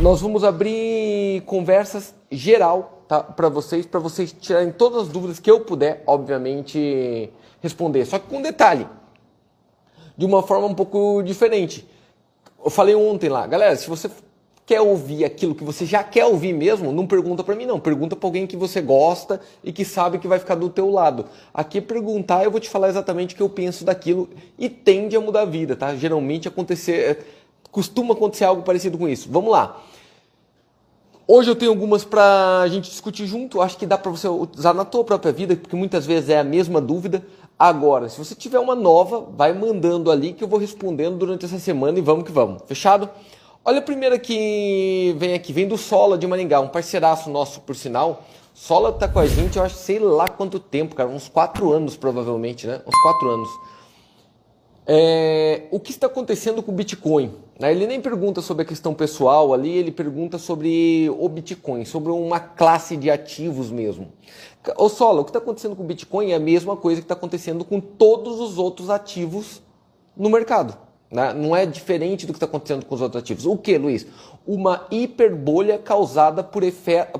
Nós vamos abrir conversas geral tá, para vocês, para vocês tirarem todas as dúvidas que eu puder, obviamente, responder. Só que com detalhe, de uma forma um pouco diferente. Eu falei ontem lá, galera, se você quer ouvir aquilo que você já quer ouvir mesmo, não pergunta para mim não, pergunta para alguém que você gosta e que sabe que vai ficar do teu lado. Aqui perguntar, eu vou te falar exatamente o que eu penso daquilo e tende a mudar a vida, tá? Geralmente acontecer, costuma acontecer algo parecido com isso. Vamos lá. Hoje eu tenho algumas para a gente discutir junto. Acho que dá para você usar na tua própria vida, porque muitas vezes é a mesma dúvida. Agora, se você tiver uma nova, vai mandando ali que eu vou respondendo durante essa semana e vamos que vamos. Fechado? Olha a primeira que vem aqui, vem do Sola de Maringá, um parceiraço nosso, por sinal. Sola tá com a gente, eu acho, sei lá quanto tempo, cara, uns quatro anos provavelmente, né? Uns quatro anos. É, o que está acontecendo com o Bitcoin? Né? Ele nem pergunta sobre a questão pessoal ali, ele pergunta sobre o Bitcoin, sobre uma classe de ativos mesmo. Ô Sola, o que está acontecendo com o Bitcoin é a mesma coisa que está acontecendo com todos os outros ativos no mercado. Né? Não é diferente do que está acontecendo com os outros ativos. O que, Luiz? Uma hiperbolha causada por,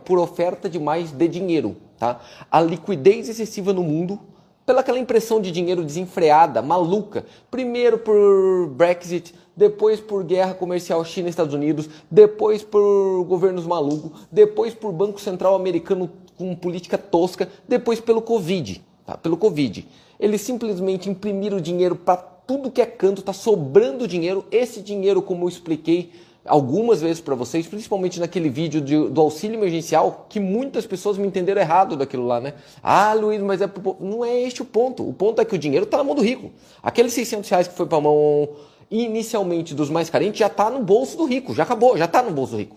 por oferta demais de dinheiro. Tá? A liquidez excessiva no mundo, pela aquela impressão de dinheiro desenfreada, maluca. Primeiro por Brexit, depois por guerra comercial China Estados Unidos, depois por governos malucos, depois por Banco Central americano com política tosca, depois pelo Covid. Tá? Pelo Covid. Eles simplesmente imprimiram dinheiro para tudo que é canto, está sobrando dinheiro. Esse dinheiro, como eu expliquei algumas vezes para vocês, principalmente naquele vídeo de, do auxílio emergencial, que muitas pessoas me entenderam errado daquilo lá, né? Ah, Luiz, mas é pro... não é este o ponto. O ponto é que o dinheiro está na mão do rico. Aqueles 600 reais que foi para a mão inicialmente dos mais carentes já está no bolso do rico, já acabou, já está no bolso do rico.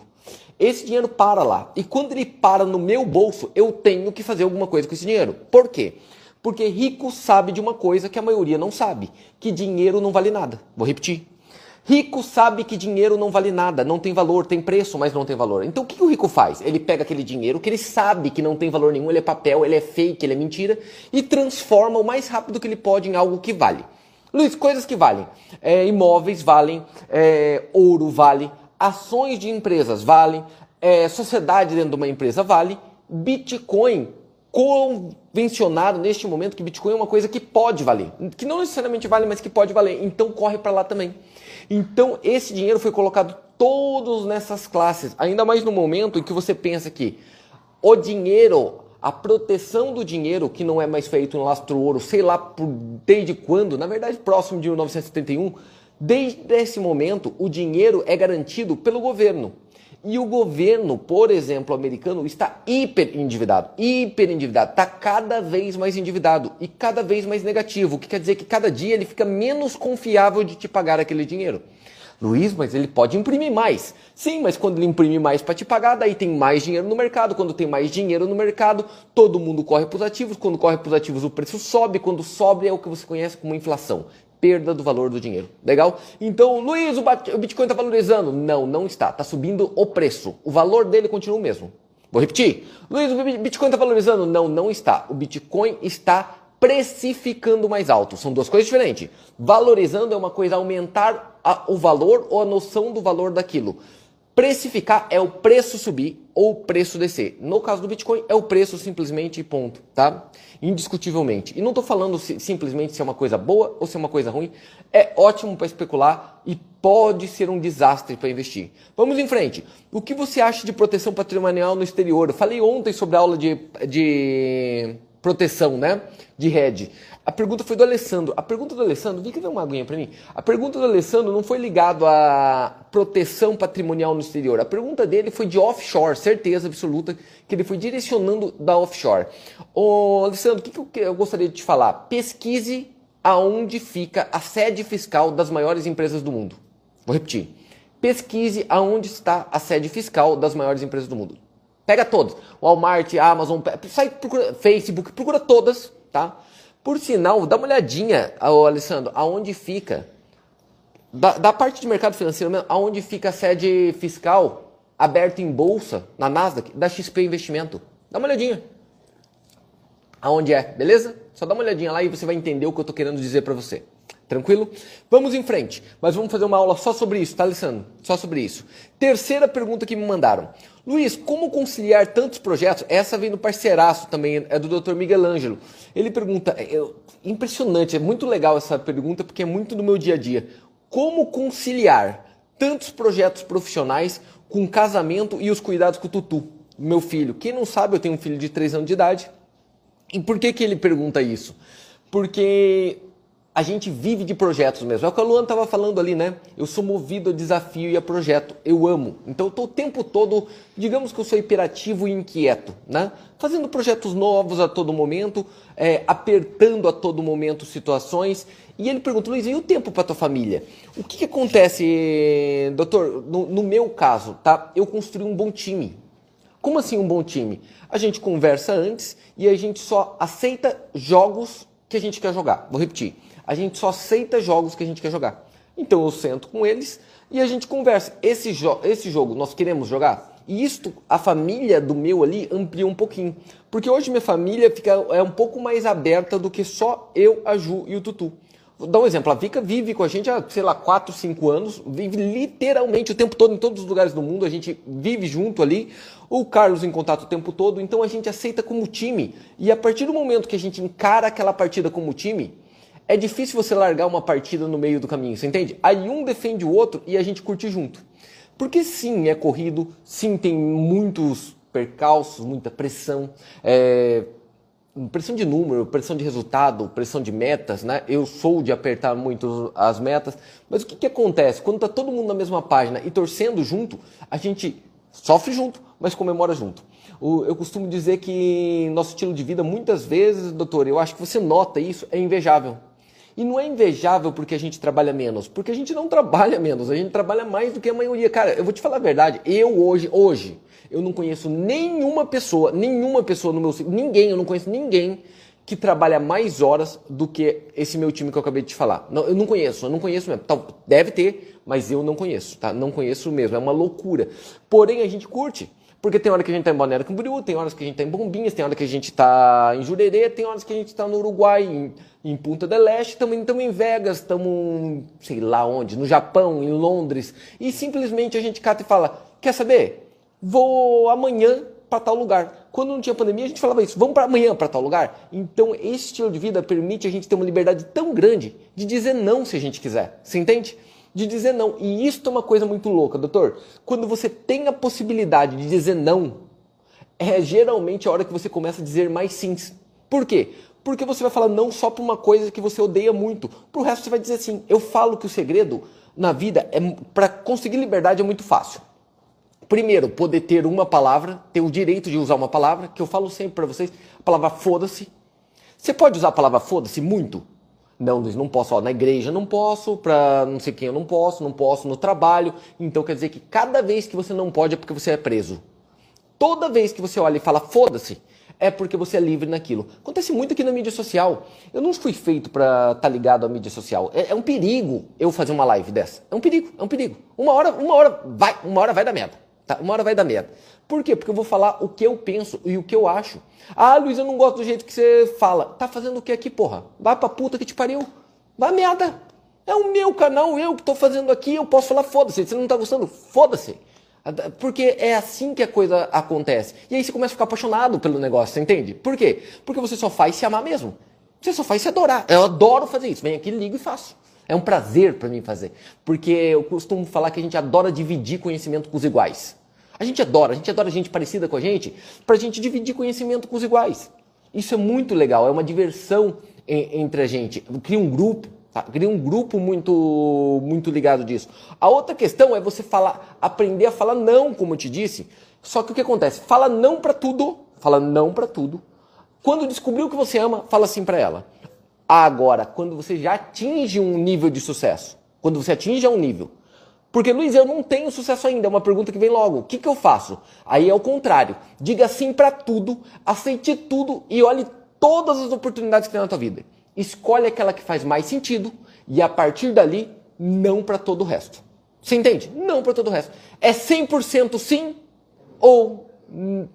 Esse dinheiro para lá. E quando ele para no meu bolso, eu tenho que fazer alguma coisa com esse dinheiro. Por quê? Porque rico sabe de uma coisa que a maioria não sabe: que dinheiro não vale nada. Vou repetir. Rico sabe que dinheiro não vale nada, não tem valor, tem preço, mas não tem valor. Então o que o rico faz? Ele pega aquele dinheiro que ele sabe que não tem valor nenhum, ele é papel, ele é fake, ele é mentira, e transforma o mais rápido que ele pode em algo que vale. Luiz, coisas que valem. É, imóveis valem, é, ouro vale, ações de empresas valem, é, sociedade dentro de uma empresa vale, Bitcoin convencionado neste momento que Bitcoin é uma coisa que pode valer, que não necessariamente vale, mas que pode valer. Então corre para lá também. Então esse dinheiro foi colocado todos nessas classes, ainda mais no momento em que você pensa que o dinheiro, a proteção do dinheiro, que não é mais feito no lastro ouro, sei lá por, desde quando, na verdade próximo de 1971, desde esse momento o dinheiro é garantido pelo governo. E o governo, por exemplo, americano, está hiper endividado. Hiper endividado. Está cada vez mais endividado e cada vez mais negativo. O que quer dizer que cada dia ele fica menos confiável de te pagar aquele dinheiro. Luiz, mas ele pode imprimir mais. Sim, mas quando ele imprime mais para te pagar, daí tem mais dinheiro no mercado. Quando tem mais dinheiro no mercado, todo mundo corre para os ativos. Quando corre para os ativos, o preço sobe. Quando sobe, é o que você conhece como inflação perda do valor do dinheiro. Legal? Então, Luiz, o Bitcoin está valorizando? Não, não está. Está subindo o preço. O valor dele continua o mesmo. Vou repetir. Luiz, o Bitcoin está valorizando? Não, não está. O Bitcoin está precificando mais alto. São duas coisas diferentes. Valorizando é uma coisa aumentar a, o valor ou a noção do valor daquilo. Precificar é o preço subir ou o preço descer. No caso do Bitcoin, é o preço simplesmente ponto, tá? Indiscutivelmente. E não estou falando se, simplesmente se é uma coisa boa ou se é uma coisa ruim. É ótimo para especular e pode ser um desastre para investir. Vamos em frente. O que você acha de proteção patrimonial no exterior? Eu falei ontem sobre a aula de, de proteção, né? De. A pergunta foi do Alessandro. A pergunta do Alessandro, vem que dá uma aguinha para mim. A pergunta do Alessandro não foi ligado à proteção patrimonial no exterior. A pergunta dele foi de offshore, certeza absoluta que ele foi direcionando da offshore. Ô, Alessandro, o que, eu gostaria de te falar? Pesquise aonde fica a sede fiscal das maiores empresas do mundo. Vou repetir. Pesquise aonde está a sede fiscal das maiores empresas do mundo. Pega todas. Walmart, Amazon, sai, procura, Facebook, procura todas, tá? Por sinal, dá uma olhadinha, Alessandro, aonde fica, da, da parte de mercado financeiro, aonde fica a sede fiscal aberta em bolsa, na Nasdaq, da XP Investimento. Dá uma olhadinha. Aonde é, beleza? Só dá uma olhadinha lá e você vai entender o que eu estou querendo dizer para você. Tranquilo? Vamos em frente, mas vamos fazer uma aula só sobre isso, tá, Alessandro? Só sobre isso. Terceira pergunta que me mandaram. Luiz, como conciliar tantos projetos? Essa vem do parceiraço também, é do Dr. Miguel Ângelo. Ele pergunta, é, impressionante, é muito legal essa pergunta porque é muito do meu dia a dia. Como conciliar tantos projetos profissionais com casamento e os cuidados com o Tutu, meu filho? Quem não sabe, eu tenho um filho de 3 anos de idade. E por que, que ele pergunta isso? Porque a gente vive de projetos mesmo. É o que a Luana estava falando ali, né? Eu sou movido a desafio e a projeto. Eu amo. Então eu estou o tempo todo, digamos que eu sou hiperativo e inquieto, né? Fazendo projetos novos a todo momento, é, apertando a todo momento situações. E ele pergunta, Luiz, e o tempo para tua família? O que, que acontece, doutor? No, no meu caso, tá? Eu construí um bom time. Como assim um bom time? A gente conversa antes e a gente só aceita jogos que a gente quer jogar. Vou repetir a gente só aceita jogos que a gente quer jogar. Então eu sento com eles e a gente conversa. Esse, jo esse jogo nós queremos jogar? E isto, a família do meu ali amplia um pouquinho. Porque hoje minha família fica, é um pouco mais aberta do que só eu, a Ju e o Tutu. Vou dar um exemplo. A Vika vive com a gente há, sei lá, 4, 5 anos. Vive literalmente o tempo todo em todos os lugares do mundo. A gente vive junto ali. O Carlos em contato o tempo todo. Então a gente aceita como time. E a partir do momento que a gente encara aquela partida como time, é difícil você largar uma partida no meio do caminho, você entende? Aí um defende o outro e a gente curte junto. Porque sim, é corrido, sim, tem muitos percalços, muita pressão, é, pressão de número, pressão de resultado, pressão de metas, né? Eu sou de apertar muito as metas, mas o que, que acontece? Quando tá todo mundo na mesma página e torcendo junto, a gente sofre junto, mas comemora junto. eu costumo dizer que nosso estilo de vida, muitas vezes, doutor, eu acho que você nota isso, é invejável. E não é invejável porque a gente trabalha menos, porque a gente não trabalha menos, a gente trabalha mais do que a maioria. Cara, eu vou te falar a verdade, eu hoje, hoje, eu não conheço nenhuma pessoa, nenhuma pessoa no meu ninguém, eu não conheço ninguém que trabalha mais horas do que esse meu time que eu acabei de te falar. Não, eu não conheço, eu não conheço mesmo. Deve ter, mas eu não conheço, tá? Não conheço mesmo, é uma loucura. Porém, a gente curte. Porque tem hora que a gente tá em Balneário Camboriú, tem horas que a gente tá em Bombinhas, tem hora que a gente tá em Jurerê, tem horas que a gente tá no Uruguai, em, em Punta del Este, também estamos em Vegas, estamos sei lá onde, no Japão, em Londres. E simplesmente a gente cata e fala: quer saber? Vou amanhã para tal lugar. Quando não tinha pandemia, a gente falava isso: vamos para amanhã para tal lugar. Então, esse estilo de vida permite a gente ter uma liberdade tão grande de dizer não se a gente quiser. Você entende? De dizer não. E isso é uma coisa muito louca, doutor. Quando você tem a possibilidade de dizer não, é geralmente a hora que você começa a dizer mais sims. Por quê? Porque você vai falar não só para uma coisa que você odeia muito. Para o resto você vai dizer sim. Eu falo que o segredo na vida é para conseguir liberdade é muito fácil. Primeiro, poder ter uma palavra, ter o direito de usar uma palavra, que eu falo sempre para vocês, a palavra foda-se. Você pode usar a palavra foda-se muito? Não, não posso. Ó, na igreja não posso, para não sei quem eu não posso, não posso no trabalho. Então quer dizer que cada vez que você não pode é porque você é preso. Toda vez que você olha e fala foda-se, é porque você é livre naquilo. Acontece muito aqui na mídia social. Eu não fui feito para estar tá ligado à mídia social. É, é, um perigo eu fazer uma live dessa. É um perigo, é um perigo. Uma hora, uma hora vai, uma hora vai dar merda. Tá? Uma hora vai dar merda. Por quê? Porque eu vou falar o que eu penso e o que eu acho. Ah, Luiz, eu não gosto do jeito que você fala. Tá fazendo o que aqui, porra? Vai pra puta que te pariu. Vai merda. É o meu canal, eu que tô fazendo aqui, eu posso falar foda-se. Você não tá gostando? Foda-se. Porque é assim que a coisa acontece. E aí você começa a ficar apaixonado pelo negócio, você entende? Por quê? Porque você só faz se amar mesmo. Você só faz se adorar. Eu adoro fazer isso. Vem aqui, ligo e faço. É um prazer para mim fazer. Porque eu costumo falar que a gente adora dividir conhecimento com os iguais. A gente adora, a gente adora gente parecida com a gente, para a gente dividir conhecimento com os iguais. Isso é muito legal, é uma diversão entre a gente. Cria um grupo, tá? cria um grupo muito, muito ligado disso. A outra questão é você falar, aprender a falar não, como eu te disse. Só que o que acontece? Fala não para tudo, fala não para tudo. Quando descobriu que você ama, fala sim para ela. Agora, quando você já atinge um nível de sucesso, quando você atinge um nível, porque, Luiz, eu não tenho sucesso ainda. É uma pergunta que vem logo. O que, que eu faço? Aí é o contrário. Diga sim para tudo, aceite tudo e olhe todas as oportunidades que tem na tua vida. Escolhe aquela que faz mais sentido e a partir dali, não para todo o resto. Você entende? Não para todo o resto. É 100% sim ou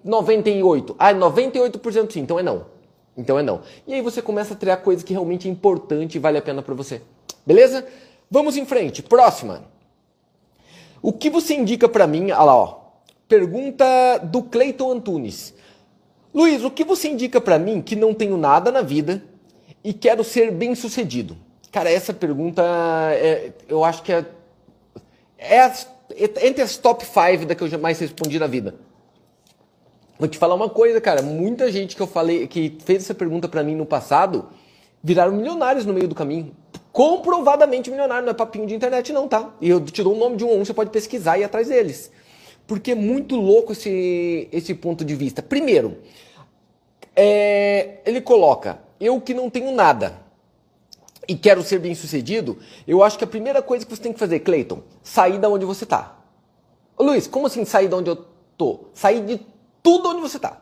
98%? Ah, 98% sim, então é não. Então é não. E aí você começa a criar coisa que realmente é importante e vale a pena para você. Beleza? Vamos em frente. Próxima. O que você indica para mim? Olha lá, ó. Pergunta do Cleiton Antunes. Luiz, o que você indica para mim que não tenho nada na vida e quero ser bem sucedido? Cara, essa pergunta é, eu acho que é, é as, entre as top 5 da que eu jamais respondi na vida. Vou te falar uma coisa, cara. Muita gente que eu falei, que fez essa pergunta para mim no passado, viraram milionários no meio do caminho. Comprovadamente milionário, não é papinho de internet, não, tá? E eu te dou o nome de um você pode pesquisar e ir atrás deles. Porque é muito louco esse, esse ponto de vista. Primeiro, é, ele coloca: eu que não tenho nada e quero ser bem sucedido, eu acho que a primeira coisa que você tem que fazer, Cleiton, sair da onde você está. Luiz, como assim sair da onde eu tô? Sair de tudo onde você está.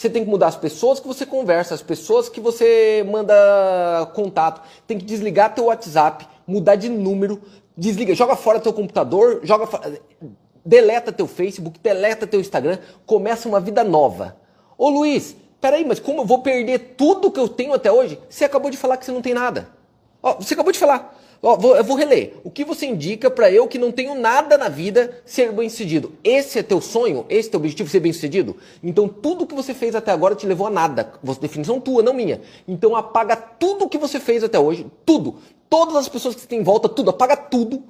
Você tem que mudar as pessoas que você conversa, as pessoas que você manda contato. Tem que desligar teu WhatsApp, mudar de número, desliga, joga fora teu computador, joga fora, deleta teu Facebook, deleta teu Instagram, começa uma vida nova. Ô Luiz, peraí, mas como eu vou perder tudo que eu tenho até hoje? Você acabou de falar que você não tem nada. Ó, você acabou de falar. Ó, vou, eu vou reler. O que você indica para eu que não tenho nada na vida ser bem sucedido? Esse é teu sonho? Esse é teu objetivo ser bem sucedido? Então tudo que você fez até agora te levou a nada. Definição tua, não minha. Então apaga tudo que você fez até hoje. Tudo. Todas as pessoas que você tem em volta, tudo. Apaga tudo.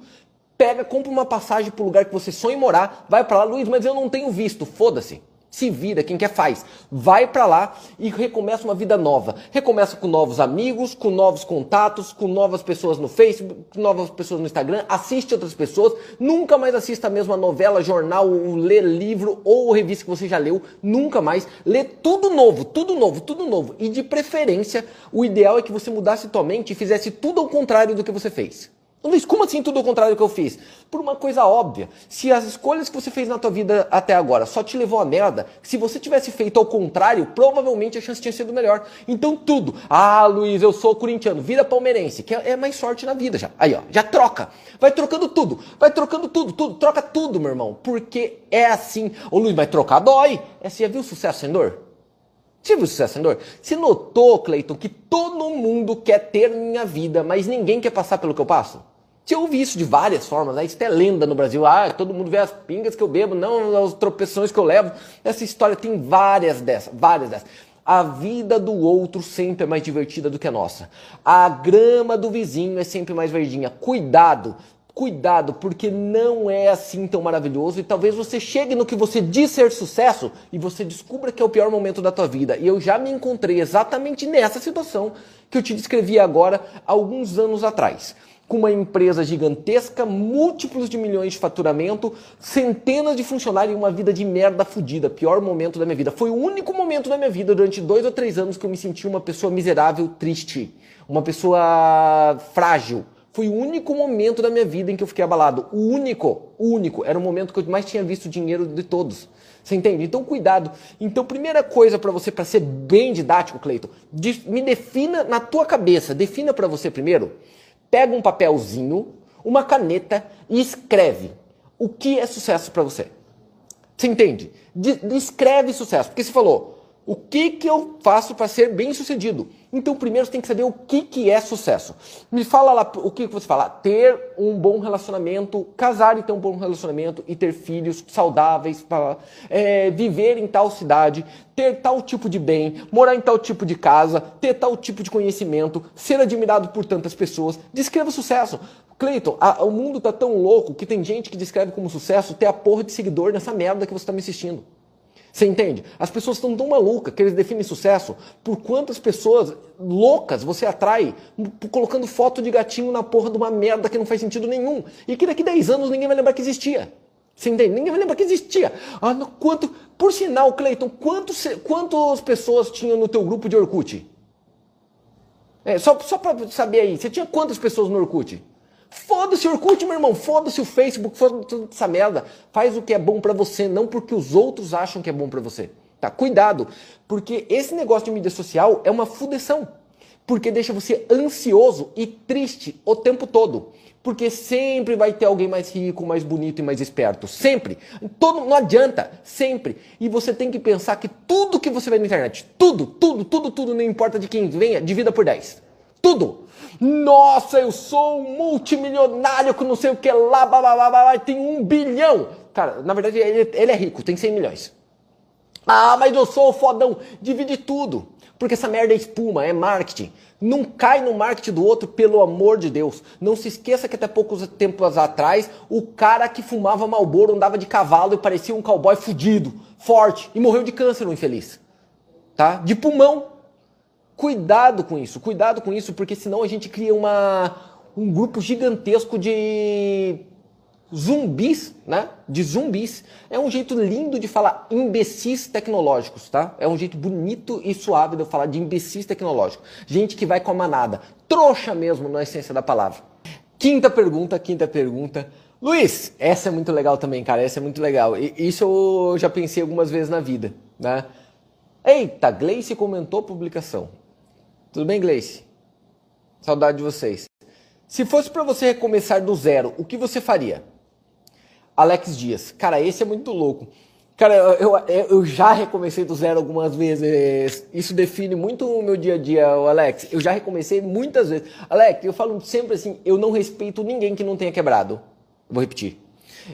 Pega, compra uma passagem pro lugar que você sonha em morar. Vai para lá, Luiz, mas eu não tenho visto. Foda-se. Se vira, quem quer faz. Vai para lá e recomeça uma vida nova. Recomeça com novos amigos, com novos contatos, com novas pessoas no Facebook, com novas pessoas no Instagram. Assiste outras pessoas. Nunca mais assista a mesma novela, jornal, lê livro ou revista que você já leu. Nunca mais. Lê tudo novo, tudo novo, tudo novo. E de preferência, o ideal é que você mudasse tua mente e fizesse tudo ao contrário do que você fez. Luiz, como assim tudo o contrário do que eu fiz? Por uma coisa óbvia. Se as escolhas que você fez na tua vida até agora só te levou a merda, se você tivesse feito ao contrário, provavelmente a chance tinha sido melhor. Então tudo. Ah, Luiz, eu sou corintiano, vira palmeirense, que é mais sorte na vida já. Aí, ó, já troca. Vai trocando tudo. Vai trocando tudo, tudo. Troca tudo, meu irmão. Porque é assim. Ô, Luiz, vai trocar dói. É, você já viu o sucesso sem dor? Você viu o sucesso sem dor? Você notou, Cleiton, que todo mundo quer ter minha vida, mas ninguém quer passar pelo que eu passo? Você ouve isso de várias formas, né? isso é lenda no Brasil. Ah, todo mundo vê as pingas que eu bebo, não as tropeções que eu levo. Essa história tem várias dessas, várias dessas. A vida do outro sempre é mais divertida do que a nossa. A grama do vizinho é sempre mais verdinha. Cuidado, cuidado, porque não é assim tão maravilhoso e talvez você chegue no que você diz ser sucesso e você descubra que é o pior momento da tua vida. E eu já me encontrei exatamente nessa situação que eu te descrevi agora alguns anos atrás com uma empresa gigantesca, múltiplos de milhões de faturamento, centenas de funcionários e uma vida de merda fodida. Pior momento da minha vida. Foi o único momento da minha vida durante dois ou três anos que eu me senti uma pessoa miserável, triste, uma pessoa frágil. Foi o único momento da minha vida em que eu fiquei abalado. O único, o único. Era o momento que eu mais tinha visto dinheiro de todos. Você entende? Então, cuidado. Então, primeira coisa para você, para ser bem didático, Cleiton, me defina na tua cabeça, defina para você primeiro pega um papelzinho, uma caneta e escreve o que é sucesso para você. Você entende? Descreve sucesso. Porque você falou, o que, que eu faço para ser bem sucedido? Então, primeiro você tem que saber o que, que é sucesso. Me fala lá o que, que você fala. Ter um bom relacionamento, casar e ter um bom relacionamento e ter filhos saudáveis, pra, é, viver em tal cidade, ter tal tipo de bem, morar em tal tipo de casa, ter tal tipo de conhecimento, ser admirado por tantas pessoas. Descreva sucesso. Cleiton, o mundo tá tão louco que tem gente que descreve como sucesso ter a porra de seguidor nessa merda que você está me assistindo. Você entende? As pessoas estão tão malucas que eles definem sucesso por quantas pessoas loucas você atrai colocando foto de gatinho na porra de uma merda que não faz sentido nenhum. E que daqui 10 anos ninguém vai lembrar que existia. Você entende? Ninguém vai lembrar que existia. Ah, no, quanto, por sinal, Cleiton, quantos, quantas pessoas tinham no teu grupo de Orkut? É, só só para saber aí, você tinha quantas pessoas no Orkut? Foda-se o Orkut, meu irmão. Foda-se o Facebook. Foda-se toda essa merda. Faz o que é bom para você, não porque os outros acham que é bom para você. Tá? Cuidado. Porque esse negócio de mídia social é uma fudeção. Porque deixa você ansioso e triste o tempo todo. Porque sempre vai ter alguém mais rico, mais bonito e mais esperto. Sempre. Todo, não adianta. Sempre. E você tem que pensar que tudo que você vê na internet, tudo, tudo, tudo, tudo, não importa de quem venha, divida por 10. Tudo. Nossa, eu sou um multimilionário com não sei o que lá, blá, blá, blá, blá, tem um bilhão. Cara, na verdade ele, ele é rico, tem 100 milhões. Ah, mas eu sou fodão. Divide tudo. Porque essa merda é espuma, é marketing. Não cai no marketing do outro, pelo amor de Deus. Não se esqueça que até poucos tempos atrás, o cara que fumava Malboro andava de cavalo e parecia um cowboy fudido, forte, e morreu de câncer, um infeliz. Tá? De pulmão. Cuidado com isso, cuidado com isso, porque senão a gente cria uma, um grupo gigantesco de zumbis, né? De zumbis. É um jeito lindo de falar imbecis tecnológicos, tá? É um jeito bonito e suave de eu falar de imbecis tecnológicos. Gente que vai com a manada. Trouxa mesmo na essência da palavra. Quinta pergunta, quinta pergunta. Luiz, essa é muito legal também, cara. Essa é muito legal. E isso eu já pensei algumas vezes na vida, né? Eita, Gleice comentou a publicação. Tudo bem, Gleice? Saudade de vocês. Se fosse para você recomeçar do zero, o que você faria? Alex Dias. Cara, esse é muito louco. Cara, eu, eu já recomecei do zero algumas vezes. Isso define muito o meu dia a dia, Alex. Eu já recomecei muitas vezes. Alex, eu falo sempre assim: eu não respeito ninguém que não tenha quebrado. Vou repetir.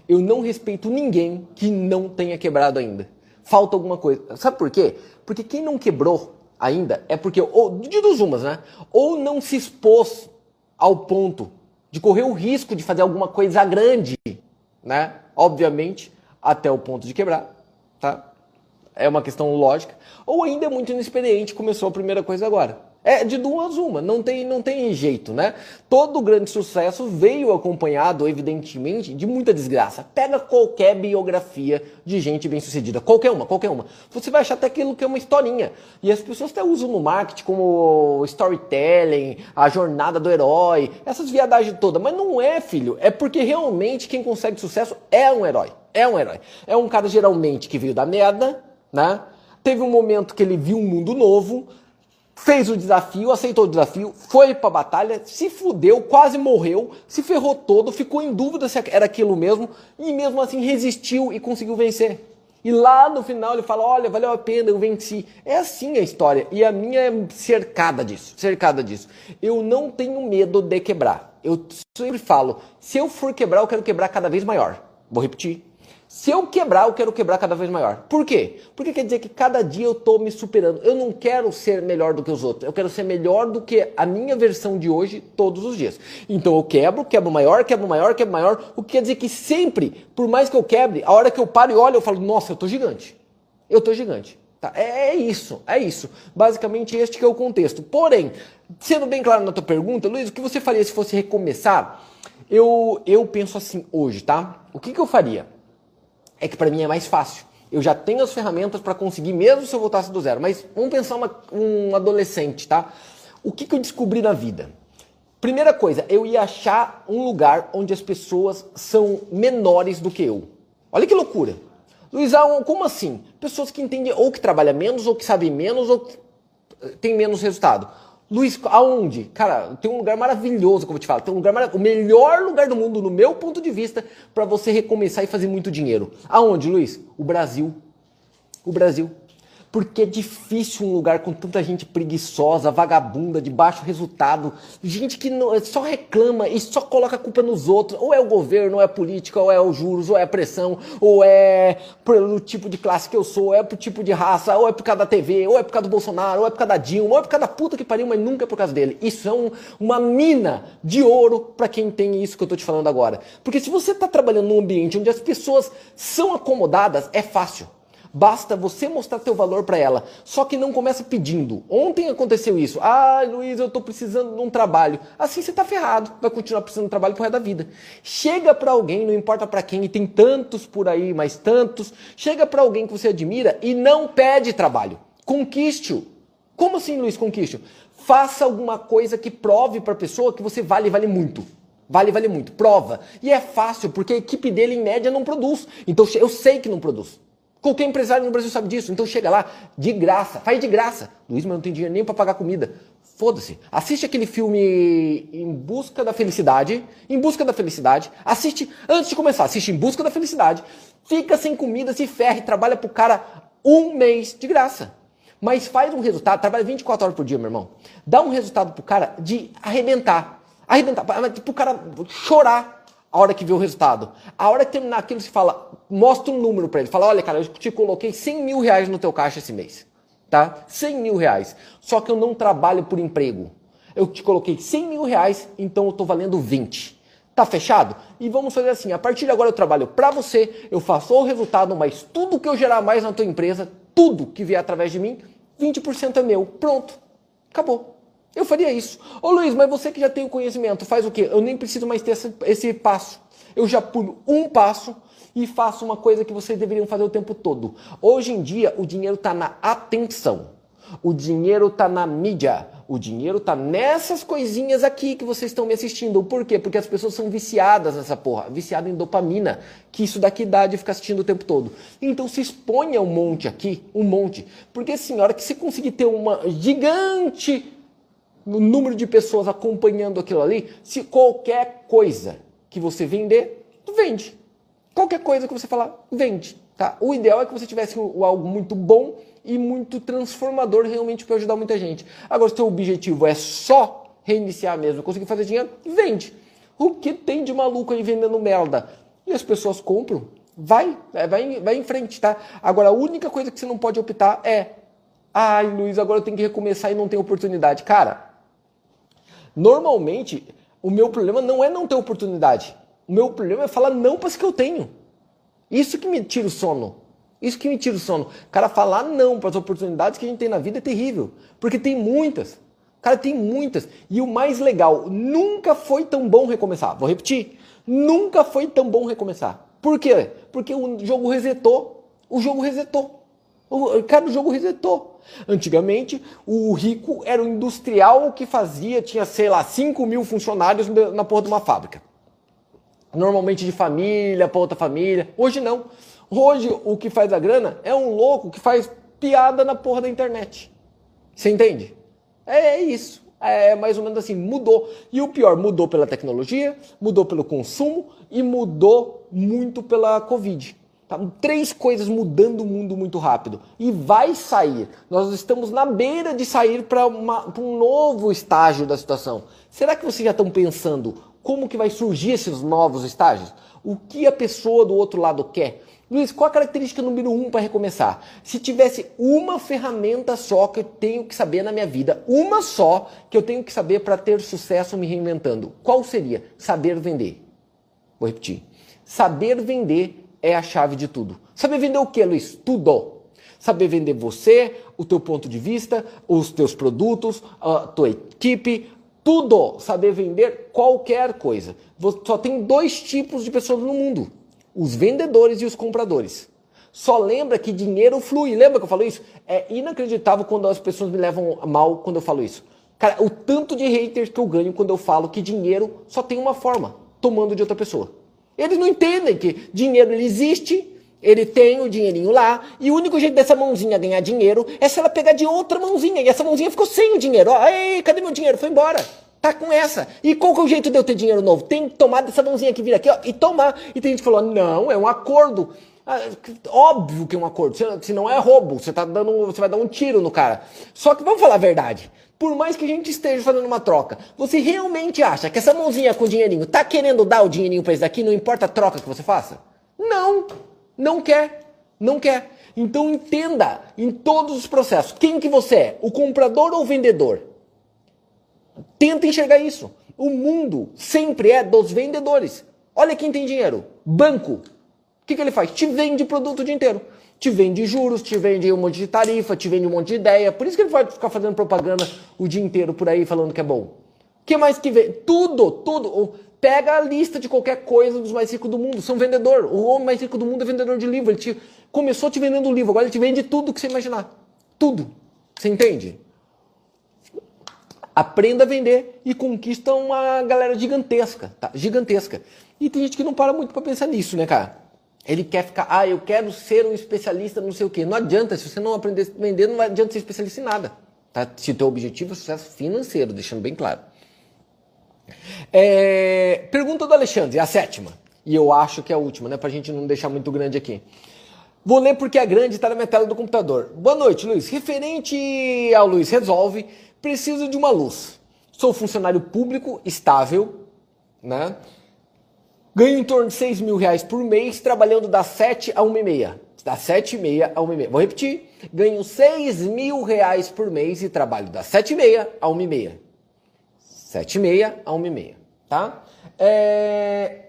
Eu não respeito ninguém que não tenha quebrado ainda. Falta alguma coisa. Sabe por quê? Porque quem não quebrou ainda é porque, ou, de duas umas, né? Ou não se expôs ao ponto de correr o risco de fazer alguma coisa grande né? Obviamente, até o ponto de quebrar, tá? É uma questão lógica. Ou ainda é muito inexperiente, começou a primeira coisa agora. É de duas uma, não tem, não tem jeito, né? Todo grande sucesso veio acompanhado, evidentemente, de muita desgraça. Pega qualquer biografia de gente bem-sucedida, qualquer uma, qualquer uma. Você vai achar até aquilo que é uma historinha. E as pessoas até usam no marketing como storytelling, a jornada do herói, essas viadagens todas. Mas não é, filho. É porque realmente quem consegue sucesso é um herói. É um herói. É um cara geralmente que veio da merda, né? Teve um momento que ele viu um mundo novo, fez o desafio, aceitou o desafio, foi pra batalha, se fudeu, quase morreu, se ferrou todo, ficou em dúvida se era aquilo mesmo e mesmo assim resistiu e conseguiu vencer. E lá no final ele fala: Olha, valeu a pena, eu venci. É assim a história. E a minha é cercada disso. Cercada disso. Eu não tenho medo de quebrar. Eu sempre falo: se eu for quebrar, eu quero quebrar cada vez maior. Vou repetir. Se eu quebrar, eu quero quebrar cada vez maior. Por quê? Porque quer dizer que cada dia eu estou me superando. Eu não quero ser melhor do que os outros. Eu quero ser melhor do que a minha versão de hoje todos os dias. Então eu quebro, quebro maior, quebro maior, quebro maior. O que quer dizer que sempre, por mais que eu quebre, a hora que eu paro e olho, eu falo, nossa, eu tô gigante. Eu tô gigante. Tá? É, é isso, é isso. Basicamente este é o contexto. Porém, sendo bem claro na tua pergunta, Luiz, o que você faria se fosse recomeçar? Eu, eu penso assim hoje, tá? O que, que eu faria? É que para mim é mais fácil. Eu já tenho as ferramentas para conseguir, mesmo se eu voltasse do zero. Mas vamos pensar uma, um adolescente, tá? O que, que eu descobri na vida? Primeira coisa, eu ia achar um lugar onde as pessoas são menores do que eu. Olha que loucura. Luizão, como assim? Pessoas que entendem ou que trabalham menos, ou que sabem menos, ou que têm menos resultado. Luiz, aonde? Cara, tem um lugar maravilhoso, como eu te falo. Tem um lugar. O melhor lugar do mundo, no meu ponto de vista, para você recomeçar e fazer muito dinheiro. Aonde, Luiz? O Brasil. O Brasil. Porque é difícil um lugar com tanta gente preguiçosa, vagabunda, de baixo resultado, gente que não, só reclama e só coloca a culpa nos outros. Ou é o governo, ou é a política, ou é os juros, ou é a pressão, ou é pelo tipo de classe que eu sou, ou é por tipo de raça, ou é por causa da TV, ou é por causa do Bolsonaro, ou é por causa da Dilma, ou é por causa da puta que pariu, mas nunca é por causa dele. Isso é um, uma mina de ouro para quem tem isso que eu tô te falando agora. Porque se você tá trabalhando num ambiente onde as pessoas são acomodadas, é fácil. Basta você mostrar teu valor para ela. Só que não começa pedindo. Ontem aconteceu isso. Ah, Luiz, eu tô precisando de um trabalho. Assim você tá ferrado. Vai continuar precisando de trabalho pro resto da vida. Chega para alguém, não importa para quem, e tem tantos por aí, mas tantos. Chega para alguém que você admira e não pede trabalho. Conquiste-o. Como assim, Luiz, conquiste-o? Faça alguma coisa que prove para a pessoa que você vale, vale muito. Vale, vale muito. Prova. E é fácil, porque a equipe dele, em média, não produz. Então eu sei que não produz. Qualquer empresário no Brasil sabe disso. Então chega lá, de graça, faz de graça. Luiz, mas não tem dinheiro nem para pagar comida. Foda-se. Assiste aquele filme Em Busca da Felicidade. Em Busca da Felicidade. Assiste, antes de começar, assiste Em Busca da Felicidade. Fica sem comida, se ferre, trabalha pro cara um mês de graça. Mas faz um resultado, trabalha 24 horas por dia, meu irmão. Dá um resultado pro cara de arrebentar. Arrebentar, pro cara chorar a hora que vê o resultado. A hora que terminar aquilo, você fala, mostra um número para ele. Fala, olha, cara, eu te coloquei 100 mil reais no teu caixa esse mês. Tá? 100 mil reais. Só que eu não trabalho por emprego. Eu te coloquei 100 mil reais, então eu tô valendo 20. Tá fechado? E vamos fazer assim, a partir de agora eu trabalho para você, eu faço o resultado, mas tudo que eu gerar mais na tua empresa, tudo que vier através de mim, 20% é meu. Pronto. Acabou. Eu faria isso. Ô Luiz, mas você que já tem o conhecimento, faz o quê? Eu nem preciso mais ter esse, passo. Eu já pulo um passo e faço uma coisa que vocês deveriam fazer o tempo todo. Hoje em dia, o dinheiro está na atenção. O dinheiro está na mídia. O dinheiro está nessas coisinhas aqui que vocês estão me assistindo. Por quê? Porque as pessoas são viciadas nessa porra, viciadas em dopamina, que isso daqui dá de ficar assistindo o tempo todo. Então se exponha um monte aqui, um monte. Porque assim, a hora que você conseguir ter uma gigante número de pessoas acompanhando aquilo ali, se qualquer coisa que você vender, vende. Qualquer coisa que você falar, vende. Tá? O ideal é que você tivesse algo muito bom e muito transformador realmente para ajudar muita gente. Agora, se o seu objetivo é só reiniciar mesmo, conseguir fazer dinheiro, vende. O que tem de maluco aí vendendo merda? E as pessoas compram. Vai, é, vai, vai em frente, tá? Agora, a única coisa que você não pode optar é ai, Luiz, agora eu tenho que recomeçar e não tenho oportunidade. Cara, normalmente, o meu problema não é não ter oportunidade. O meu problema é falar não para as que eu tenho. Isso que me tira o sono. Isso que me tira o sono. Cara falar não para as oportunidades que a gente tem na vida é terrível. Porque tem muitas. Cara, tem muitas. E o mais legal, nunca foi tão bom recomeçar. Vou repetir. Nunca foi tão bom recomeçar. Por quê? Porque o jogo resetou. O jogo resetou. O, cara, o jogo resetou. Antigamente, o rico era o industrial que fazia, tinha, sei lá, 5 mil funcionários na porra de uma fábrica. Normalmente de família para outra família. Hoje não. Hoje o que faz a grana é um louco que faz piada na porra da internet. Você entende? É, é isso. É mais ou menos assim, mudou. E o pior, mudou pela tecnologia, mudou pelo consumo e mudou muito pela Covid. Tá? Três coisas mudando o mundo muito rápido. E vai sair. Nós estamos na beira de sair para um novo estágio da situação. Será que vocês já estão pensando como que vai surgir esses novos estágios? O que a pessoa do outro lado quer? Luiz, qual a característica número um para recomeçar? Se tivesse uma ferramenta só que eu tenho que saber na minha vida, uma só que eu tenho que saber para ter sucesso me reinventando, qual seria? Saber vender. Vou repetir. Saber vender é a chave de tudo. Saber vender o que, Luiz? Tudo. Saber vender você, o teu ponto de vista, os teus produtos, a tua equipe, tudo. Saber vender qualquer coisa. Só tem dois tipos de pessoas no mundo os vendedores e os compradores. Só lembra que dinheiro flui. Lembra que eu falo isso? É inacreditável quando as pessoas me levam mal quando eu falo isso. Cara, o tanto de haters que eu ganho quando eu falo que dinheiro só tem uma forma, tomando de outra pessoa. Eles não entendem que dinheiro ele existe, ele tem o dinheirinho lá, e o único jeito dessa mãozinha ganhar dinheiro é se ela pegar de outra mãozinha, e essa mãozinha ficou sem o dinheiro. Ó, ei, cadê meu dinheiro? Foi embora. Tá com essa. E qual que é o jeito de eu ter dinheiro novo? Tem que tomar dessa mãozinha que vira aqui, ó, e tomar. E tem gente falou: não, é um acordo. Ah, óbvio que é um acordo. Se não é roubo, você tá dando, você vai dar um tiro no cara. Só que vamos falar a verdade. Por mais que a gente esteja fazendo uma troca, você realmente acha que essa mãozinha com dinheirinho tá querendo dar o dinheirinho para esse daqui, não importa a troca que você faça? Não, não quer, não quer. Então entenda em todos os processos, quem que você é, o comprador ou o vendedor? Tenta enxergar isso. O mundo sempre é dos vendedores. Olha quem tem dinheiro. Banco. O que, que ele faz? Te vende produto o dia inteiro. Te vende juros, te vende um monte de tarifa, te vende um monte de ideia. Por isso que ele vai ficar fazendo propaganda o dia inteiro por aí falando que é bom. Que mais que vem? Tudo, tudo. Pega a lista de qualquer coisa dos mais ricos do mundo. São vendedor. O homem mais rico do mundo é vendedor de livro. Ele te, começou te vendendo livro, agora ele te vende tudo que você imaginar. Tudo. Você entende? aprenda a vender e conquista uma galera gigantesca, tá? Gigantesca. E tem gente que não para muito para pensar nisso, né, cara? Ele quer ficar, ah, eu quero ser um especialista não sei o quê. Não adianta, se você não aprender a vender, não adianta ser especialista em nada. Tá? Se o teu objetivo é sucesso financeiro, deixando bem claro. É... Pergunta do Alexandre, a sétima. E eu acho que é a última, né? Pra gente não deixar muito grande aqui. Vou ler porque é grande e está na minha tela do computador. Boa noite, Luiz. Referente ao Luiz Resolve, preciso de uma luz. Sou funcionário público estável, né? Ganho em torno de 6 mil reais por mês, trabalhando das 7 a 1 e meia. Das 7 e meia a 1 e meia. Vou repetir. Ganho 6 mil reais por mês e trabalho das 7 e meia a 1 e meia. 7 e meia a 1 e meia, tá? É...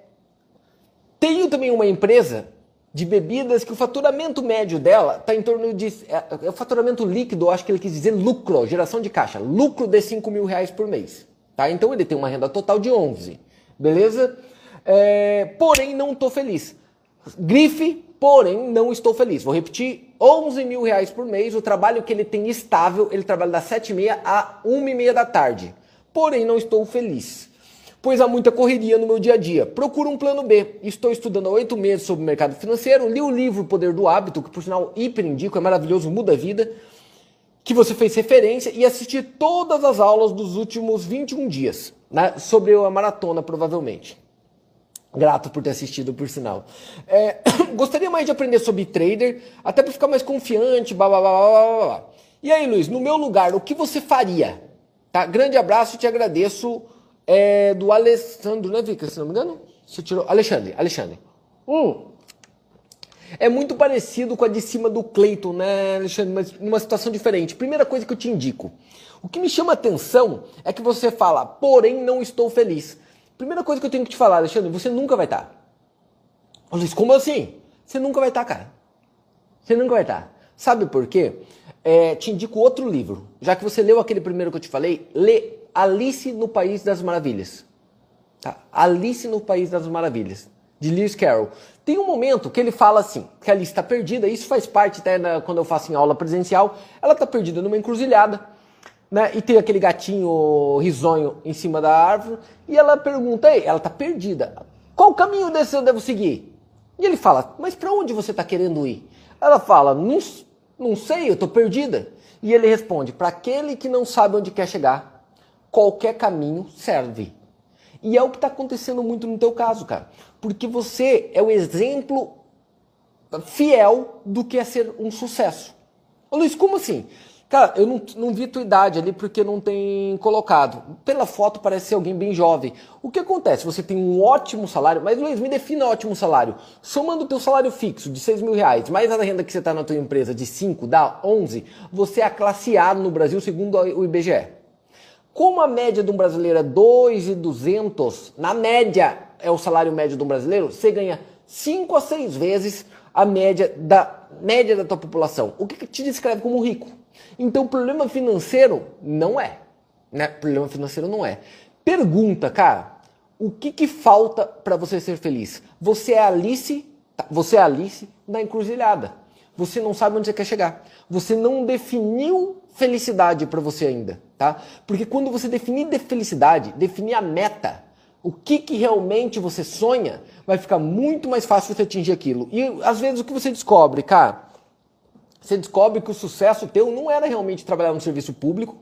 Tenho também uma empresa de bebidas que o faturamento médio dela está em torno de. É, é, o faturamento líquido, acho que ele quis dizer lucro, geração de caixa. Lucro de 5 mil reais por mês. Tá? Então ele tem uma renda total de 11. Beleza? É, porém, não estou feliz. Grife, porém, não estou feliz. Vou repetir: 11 mil reais por mês. O trabalho que ele tem estável, ele trabalha das 7h30 a 1h30 da tarde. Porém, não estou feliz pois há muita correria no meu dia a dia. Procuro um plano B. Estou estudando há oito meses sobre o mercado financeiro, li o livro Poder do Hábito, que por sinal hiper indico, é maravilhoso, muda a vida, que você fez referência, e assisti todas as aulas dos últimos 21 dias, né, sobre a maratona, provavelmente. Grato por ter assistido, por sinal. É, gostaria mais de aprender sobre trader, até para ficar mais confiante, blá, blá, blá, blá, blá. E aí, Luiz, no meu lugar, o que você faria? Tá? Grande abraço e te agradeço é do Alessandro, né, Vika? Se não me engano? Você tirou. Alexandre, Alexandre. Hum. É muito parecido com a de cima do Cleiton, né, Alexandre? Mas numa situação diferente. Primeira coisa que eu te indico. O que me chama atenção é que você fala, porém não estou feliz. Primeira coisa que eu tenho que te falar, Alexandre, você nunca vai estar. Tá. Luiz, como assim? Você nunca vai estar, tá, cara. Você nunca vai estar. Tá. Sabe por quê? É, te indico outro livro. Já que você leu aquele primeiro que eu te falei, lê Alice no País das Maravilhas. Tá? Alice no País das Maravilhas, de Lewis Carroll. Tem um momento que ele fala assim, que Alice está perdida, isso faz parte até da, quando eu faço em aula presencial, ela está perdida numa encruzilhada, né? E tem aquele gatinho risonho em cima da árvore, e ela pergunta, Ei, ela está perdida, qual caminho desse eu devo seguir? E ele fala, mas para onde você está querendo ir? Ela fala, não, não sei, eu estou perdida. E ele responde, para aquele que não sabe onde quer chegar, qualquer caminho serve. E é o que está acontecendo muito no teu caso, cara. Porque você é o exemplo fiel do que é ser um sucesso. Ô Luiz, como assim? Cara, eu não, não vi tua idade ali porque não tem colocado. Pela foto parece ser alguém bem jovem. O que acontece? Você tem um ótimo salário, mas Luiz, me defina ótimo salário. Somando o teu salário fixo de 6 mil reais, mais a renda que você está na tua empresa de 5, dá 11, você é a classe A no Brasil segundo o IBGE. Como a média de um brasileiro é 2,200, na média é o salário médio de um brasileiro, você ganha 5 a 6 vezes a média da média da tua população. O que te descreve como rico? Então, problema financeiro não é, né? Problema financeiro não é. Pergunta, cara, o que que falta para você ser feliz? Você é Alice, tá, você é Alice na encruzilhada. Você não sabe onde você quer chegar. Você não definiu felicidade para você ainda tá? Porque quando você definir felicidade, definir a meta, o que, que realmente você sonha, vai ficar muito mais fácil você atingir aquilo. E às vezes o que você descobre, cara, você descobre que o sucesso teu não era realmente trabalhar no serviço público,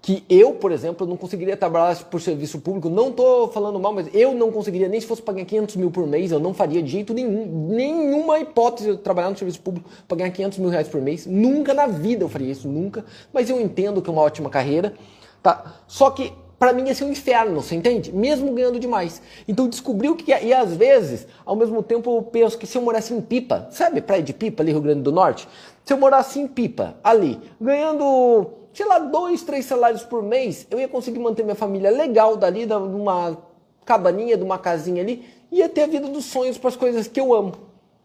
que eu, por exemplo, não conseguiria trabalhar por serviço público, não estou falando mal, mas eu não conseguiria, nem se fosse pagar 500 mil por mês, eu não faria de jeito nenhum, nenhuma hipótese de trabalhar no serviço público para ganhar 500 mil reais por mês, nunca na vida eu faria isso, nunca, mas eu entendo que é uma ótima carreira, tá? Só que para mim ia ser um inferno, você entende? Mesmo ganhando demais. Então descobriu que e às vezes, ao mesmo tempo eu penso que se eu morasse em Pipa, sabe, praia de Pipa ali Rio Grande do Norte, se eu morasse em Pipa, ali, ganhando sei lá, dois, três salários por mês, eu ia conseguir manter minha família legal dali, de uma cabaninha, de uma casinha ali, ia ter a vida dos sonhos para as coisas que eu amo.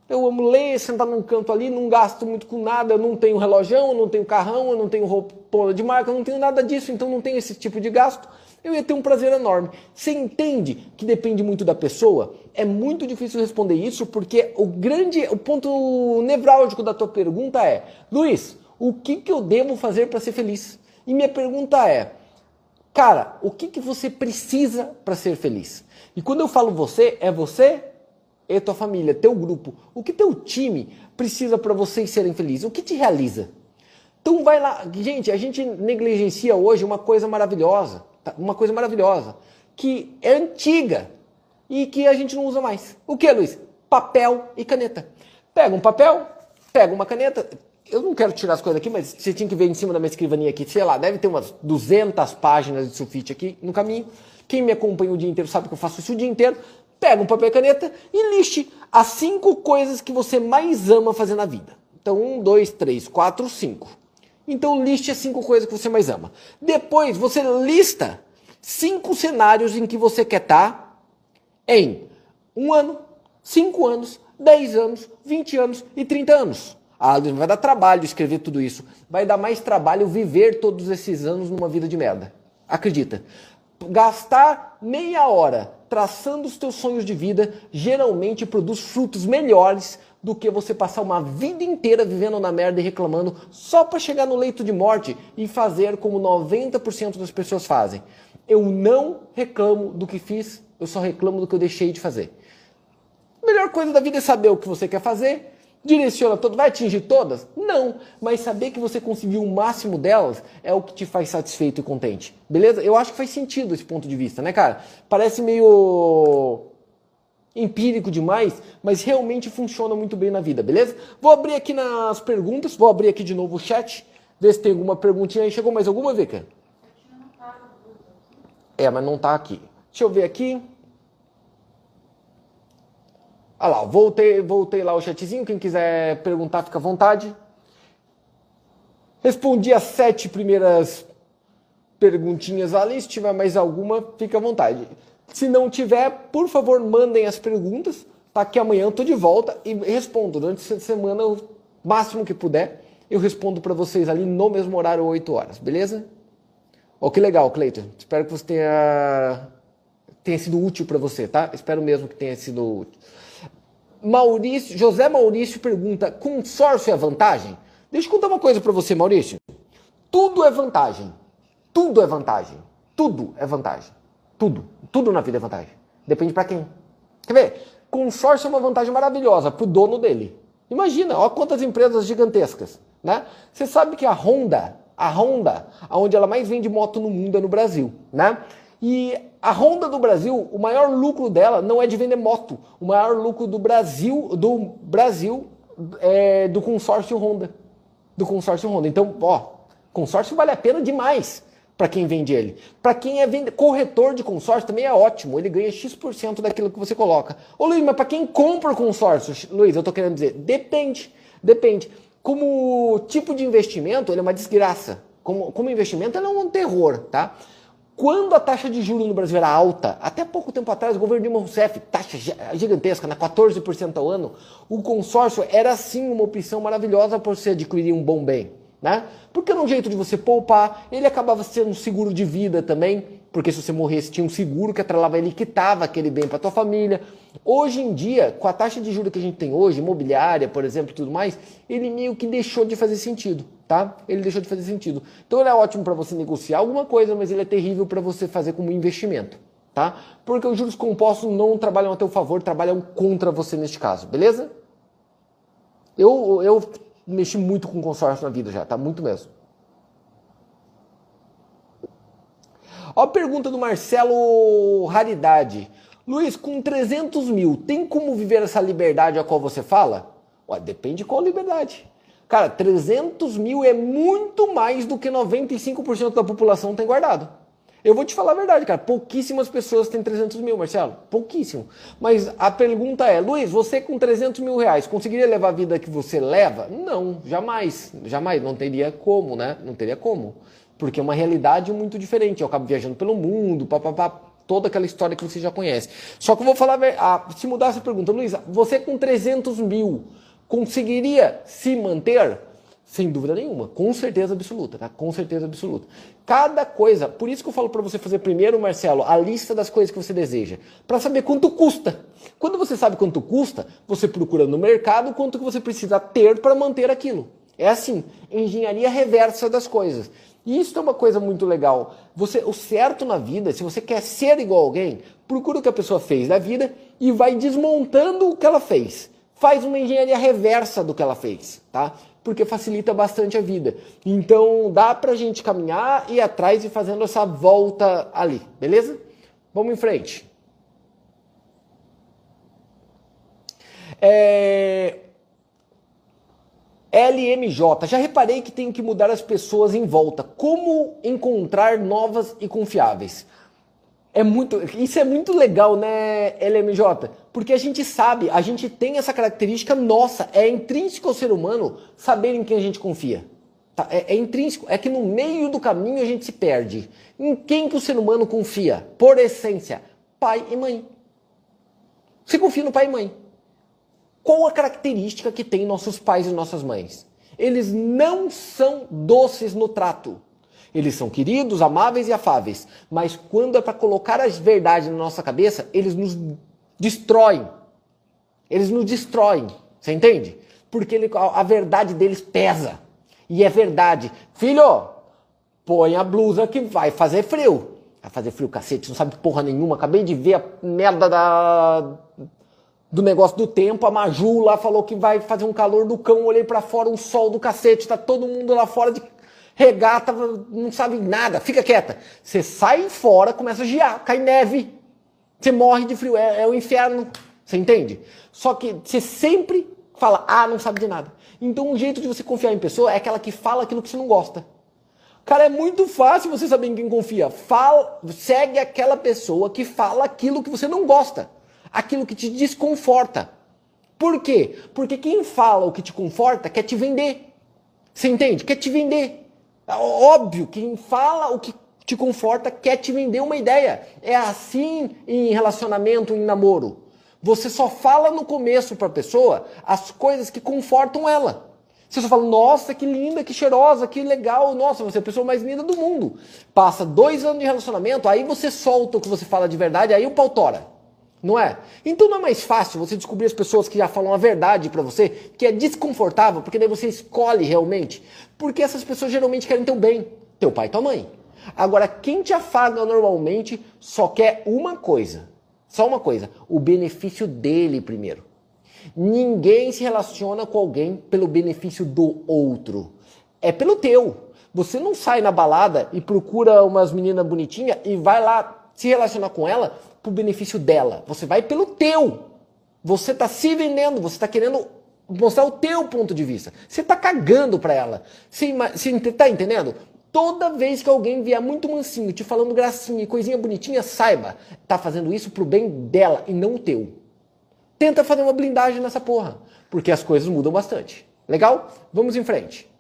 Eu amo ler, sentar num canto ali, não gasto muito com nada, eu não tenho relojão, eu não tenho carrão, eu não tenho roupa de marca, eu não tenho nada disso, então não tenho esse tipo de gasto. Eu ia ter um prazer enorme. Você entende que depende muito da pessoa? É muito difícil responder isso porque o grande, o ponto nevrálgico da tua pergunta é, Luiz, o que, que eu devo fazer para ser feliz? E minha pergunta é, cara, o que, que você precisa para ser feliz? E quando eu falo você, é você e tua família, teu grupo. O que teu time precisa para vocês serem felizes? O que te realiza? Então vai lá, gente, a gente negligencia hoje uma coisa maravilhosa? Uma coisa maravilhosa, que é antiga e que a gente não usa mais. O que, Luiz? Papel e caneta. Pega um papel, pega uma caneta, eu não quero tirar as coisas aqui, mas você tinha que ver em cima da minha escrivaninha aqui, sei lá, deve ter umas 200 páginas de sulfite aqui no caminho. Quem me acompanha o dia inteiro sabe que eu faço isso o dia inteiro. Pega um papel e caneta e liste as cinco coisas que você mais ama fazer na vida. Então, um, dois, três, quatro, cinco. Então, liste as cinco coisas que você mais ama. Depois, você lista cinco cenários em que você quer estar em um ano, cinco anos, dez anos, vinte anos e trinta anos. Ah, vai dar trabalho escrever tudo isso. Vai dar mais trabalho viver todos esses anos numa vida de merda. Acredita. Gastar meia hora traçando os teus sonhos de vida geralmente produz frutos melhores do que você passar uma vida inteira vivendo na merda e reclamando só para chegar no leito de morte e fazer como 90% das pessoas fazem. Eu não reclamo do que fiz, eu só reclamo do que eu deixei de fazer. A melhor coisa da vida é saber o que você quer fazer, direciona todo, vai atingir todas? Não, mas saber que você conseguiu o máximo delas é o que te faz satisfeito e contente. Beleza? Eu acho que faz sentido esse ponto de vista, né, cara? Parece meio empírico demais, mas realmente funciona muito bem na vida, beleza? Vou abrir aqui nas perguntas, vou abrir aqui de novo o chat, ver se tem alguma perguntinha aí. Chegou mais alguma, Vika? É, mas não tá aqui. Deixa eu ver aqui. Ah lá, voltei, voltei lá o chatzinho. Quem quiser perguntar, fica à vontade. Respondi as sete primeiras perguntinhas ali. Se tiver mais alguma, fica à vontade. Se não tiver, por favor, mandem as perguntas. Tá que amanhã eu tô de volta e respondo. Durante essa semana, o máximo que puder, eu respondo para vocês ali no mesmo horário, 8 horas, beleza? Ó, oh, que legal, Cleiton. Espero que você tenha, tenha sido útil para você, tá? Espero mesmo que tenha sido útil. Maurício, José Maurício pergunta: consórcio é vantagem? Deixa eu contar uma coisa para você, Maurício. Tudo é vantagem. Tudo é vantagem. Tudo é vantagem. Tudo. Tudo na vida é vantagem. Depende para quem. Quer ver? Consórcio é uma vantagem maravilhosa para o dono dele. Imagina, olha quantas empresas gigantescas. Né? Você sabe que a Honda, a Honda, onde ela mais vende moto no mundo é no Brasil. Né? E a Honda do Brasil, o maior lucro dela não é de vender moto. O maior lucro do Brasil, do Brasil é do consórcio Honda. Do consórcio Honda. Então, ó, consórcio vale a pena demais para quem vende ele. Para quem é vende... corretor de consórcio também é ótimo. Ele ganha X% daquilo que você coloca. Ô Luiz, mas para quem compra o consórcio, Luiz, eu estou querendo dizer, depende. Depende. Como tipo de investimento, ele é uma desgraça. Como, como investimento, ele é um terror, tá? Quando a taxa de juros no Brasil era alta, até pouco tempo atrás, o governo Dilma Rousseff, taxa gigantesca, na 14% ao ano, o consórcio era sim uma opção maravilhosa para você adquirir um bom bem. Né? Porque era um jeito de você poupar, ele acabava sendo um seguro de vida também, porque se você morresse tinha um seguro que atrelava ele quitava aquele bem para tua família. Hoje em dia, com a taxa de juros que a gente tem hoje, imobiliária, por exemplo, tudo mais, ele meio que deixou de fazer sentido tá? Ele deixou de fazer sentido. Então ele é ótimo para você negociar alguma coisa, mas ele é terrível para você fazer como investimento, tá? Porque os juros compostos não trabalham a teu favor, trabalham contra você neste caso, beleza? Eu, eu mexi muito com consórcio na vida já, tá? Muito mesmo. Ó a pergunta do Marcelo Raridade. Luiz, com 300 mil, tem como viver essa liberdade a qual você fala? Ué, depende de qual liberdade. Cara, 300 mil é muito mais do que 95% da população tem guardado. Eu vou te falar a verdade, cara. Pouquíssimas pessoas têm 300 mil, Marcelo. Pouquíssimo. Mas a pergunta é, Luiz, você com 300 mil reais conseguiria levar a vida que você leva? Não, jamais. Jamais. Não teria como, né? Não teria como. Porque é uma realidade muito diferente. Eu acabo viajando pelo mundo, papapá, toda aquela história que você já conhece. Só que eu vou falar, ah, se mudar essa pergunta, Luiz, você com 300 mil conseguiria se manter? Sem dúvida nenhuma, com certeza absoluta, tá? Com certeza absoluta. Cada coisa, por isso que eu falo para você fazer primeiro, Marcelo, a lista das coisas que você deseja, para saber quanto custa. Quando você sabe quanto custa, você procura no mercado quanto que você precisa ter para manter aquilo. É assim, engenharia reversa das coisas. E isso é uma coisa muito legal. Você, o certo na vida, se você quer ser igual a alguém, procura o que a pessoa fez na vida e vai desmontando o que ela fez faz uma engenharia reversa do que ela fez, tá? Porque facilita bastante a vida. Então dá pra gente caminhar e atrás e fazendo essa volta ali, beleza? Vamos em frente. É... LMJ, já reparei que tenho que mudar as pessoas em volta. Como encontrar novas e confiáveis? É muito, isso é muito legal, né, LMJ? Porque a gente sabe, a gente tem essa característica nossa, é intrínseco ao ser humano saber em quem a gente confia. Tá? É, é, intrínseco, é que no meio do caminho a gente se perde. Em quem que o ser humano confia? Por essência, pai e mãe. Você confia no pai e mãe. Qual a característica que tem nossos pais e nossas mães? Eles não são doces no trato. Eles são queridos, amáveis e afáveis. Mas quando é para colocar as verdades na nossa cabeça, eles nos destroem. Eles nos destroem. Você entende? Porque ele, a verdade deles pesa. E é verdade. Filho, põe a blusa que vai fazer frio. Vai fazer frio, cacete, não sabe porra nenhuma. Acabei de ver a merda da, do negócio do tempo. A Maju lá falou que vai fazer um calor do cão. Olhei para fora, um sol do cacete. Tá todo mundo lá fora de regata, não sabe nada, fica quieta. Você sai fora, começa a giar, cai neve, você morre de frio, é, é o inferno, você entende? Só que você sempre fala, ah, não sabe de nada. Então o jeito de você confiar em pessoa é aquela que fala aquilo que você não gosta. Cara, é muito fácil você saber em quem confia. Fala, segue aquela pessoa que fala aquilo que você não gosta, aquilo que te desconforta. Por quê? Porque quem fala o que te conforta quer te vender. Você entende? Quer te vender. É óbvio, quem fala o que te conforta quer te vender uma ideia. É assim em relacionamento, em namoro. Você só fala no começo para a pessoa as coisas que confortam ela. Você só fala, nossa, que linda, que cheirosa, que legal, nossa, você é a pessoa mais linda do mundo. Passa dois anos de relacionamento, aí você solta o que você fala de verdade, aí o pau tora. Não é? Então não é mais fácil você descobrir as pessoas que já falam a verdade para você, que é desconfortável, porque daí você escolhe realmente. Porque essas pessoas geralmente querem teu bem, teu pai e tua mãe. Agora, quem te afaga normalmente só quer uma coisa. Só uma coisa, o benefício dele primeiro. Ninguém se relaciona com alguém pelo benefício do outro. É pelo teu. Você não sai na balada e procura umas meninas bonitinhas e vai lá se relacionar com ela pro benefício dela. Você vai pelo teu. Você está se vendendo, você está querendo mostrar o teu ponto de vista. Você está cagando para ela. Você, você tá entendendo? Toda vez que alguém vier muito mansinho, te falando gracinha e coisinha bonitinha, saiba, tá fazendo isso pro bem dela e não teu. Tenta fazer uma blindagem nessa porra, porque as coisas mudam bastante. Legal? Vamos em frente.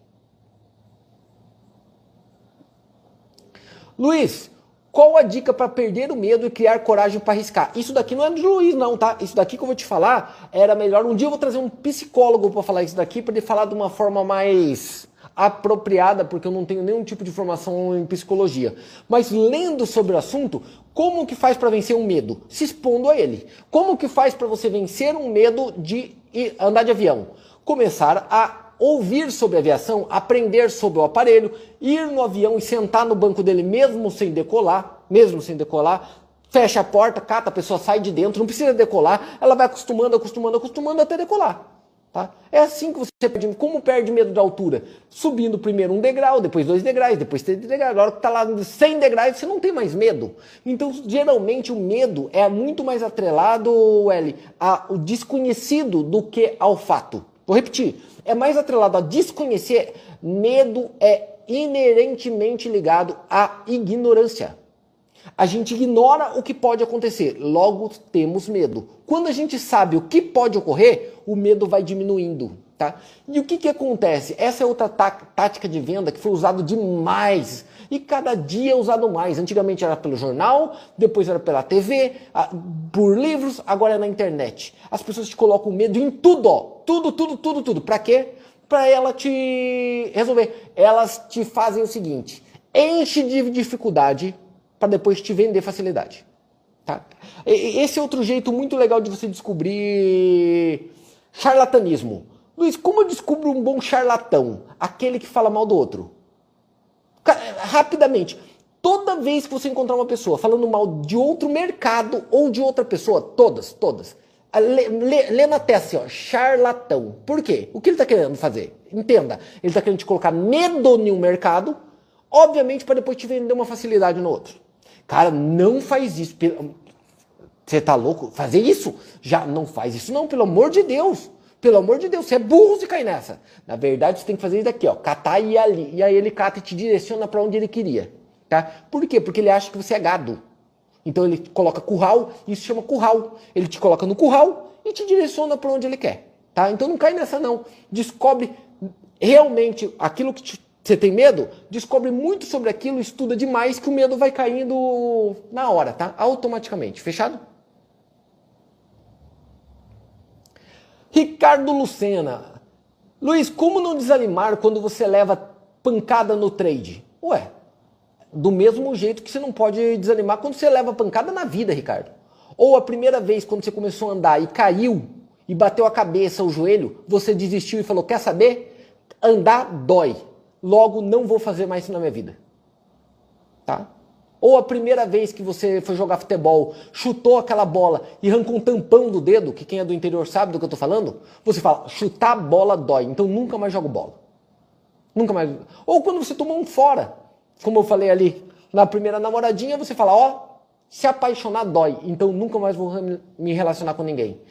Luiz, qual a dica para perder o medo e criar coragem para arriscar? Isso daqui não é do Luiz, não, tá? Isso daqui que eu vou te falar era melhor. Um dia eu vou trazer um psicólogo para falar isso daqui, para ele falar de uma forma mais apropriada, porque eu não tenho nenhum tipo de formação em psicologia. Mas lendo sobre o assunto, como que faz para vencer um medo? Se expondo a ele. Como que faz para você vencer um medo de andar de avião? Começar a ouvir sobre aviação, aprender sobre o aparelho, ir no avião e sentar no banco dele mesmo sem decolar, mesmo sem decolar, fecha a porta, cata, a pessoa sai de dentro, não precisa decolar, ela vai acostumando, acostumando, acostumando até decolar. Tá? É assim que você perde. Como perde medo da altura? Subindo primeiro um degrau, depois dois degraus, depois três degraus. Agora que está lá 100 degraus, você não tem mais medo. Então, geralmente, o medo é muito mais atrelado, L, ao desconhecido do que ao fato. Vou repetir é mais atrelado a desconhecer, medo é inerentemente ligado à ignorância. A gente ignora o que pode acontecer, logo temos medo. Quando a gente sabe o que pode ocorrer, o medo vai diminuindo. Tá? E o que, que acontece? Essa é outra tática de venda que foi usado demais e cada dia é usado mais. Antigamente era pelo jornal, depois era pela TV, por livros, agora é na internet. As pessoas te colocam medo em tudo, ó. tudo, tudo, tudo, tudo. Para quê? Para ela te resolver. Elas te fazem o seguinte: enche de dificuldade para depois te vender facilidade. Tá? Esse é outro jeito muito legal de você descobrir charlatanismo. Luiz, como eu descubro um bom charlatão? Aquele que fala mal do outro. Rapidamente. Toda vez que você encontrar uma pessoa falando mal de outro mercado ou de outra pessoa, todas, todas, lê, lê, lê na testa assim, ó, charlatão. Por quê? O que ele está querendo fazer? Entenda, ele está querendo te colocar medo em um mercado, obviamente para depois te vender uma facilidade no outro. Cara, não faz isso. Você tá louco? Fazer isso? Já não faz isso não, pelo amor de Deus. Pelo amor de Deus, você é burro se cair nessa. Na verdade, você tem que fazer isso daqui, ó, catar e ali. E aí ele cata e te direciona para onde ele queria, tá? Por quê? Porque ele acha que você é gado. Então ele coloca curral, isso chama curral. Ele te coloca no curral e te direciona para onde ele quer, tá? Então não cai nessa não. Descobre realmente aquilo que te, você tem medo, descobre muito sobre aquilo, estuda demais que o medo vai caindo na hora, tá? Automaticamente. Fechado? Ricardo Lucena. Luiz, como não desanimar quando você leva pancada no trade? Ué, do mesmo jeito que você não pode desanimar quando você leva pancada na vida, Ricardo. Ou a primeira vez quando você começou a andar e caiu e bateu a cabeça, o joelho, você desistiu e falou: Quer saber? Andar dói. Logo, não vou fazer mais isso na minha vida. Tá? Ou a primeira vez que você foi jogar futebol, chutou aquela bola e arrancou um tampão do dedo, que quem é do interior sabe do que eu tô falando, você fala, chutar a bola dói, então nunca mais jogo bola. Nunca mais. Ou quando você tomou um fora, como eu falei ali, na primeira namoradinha, você fala, ó, oh, se apaixonar dói, então nunca mais vou me relacionar com ninguém.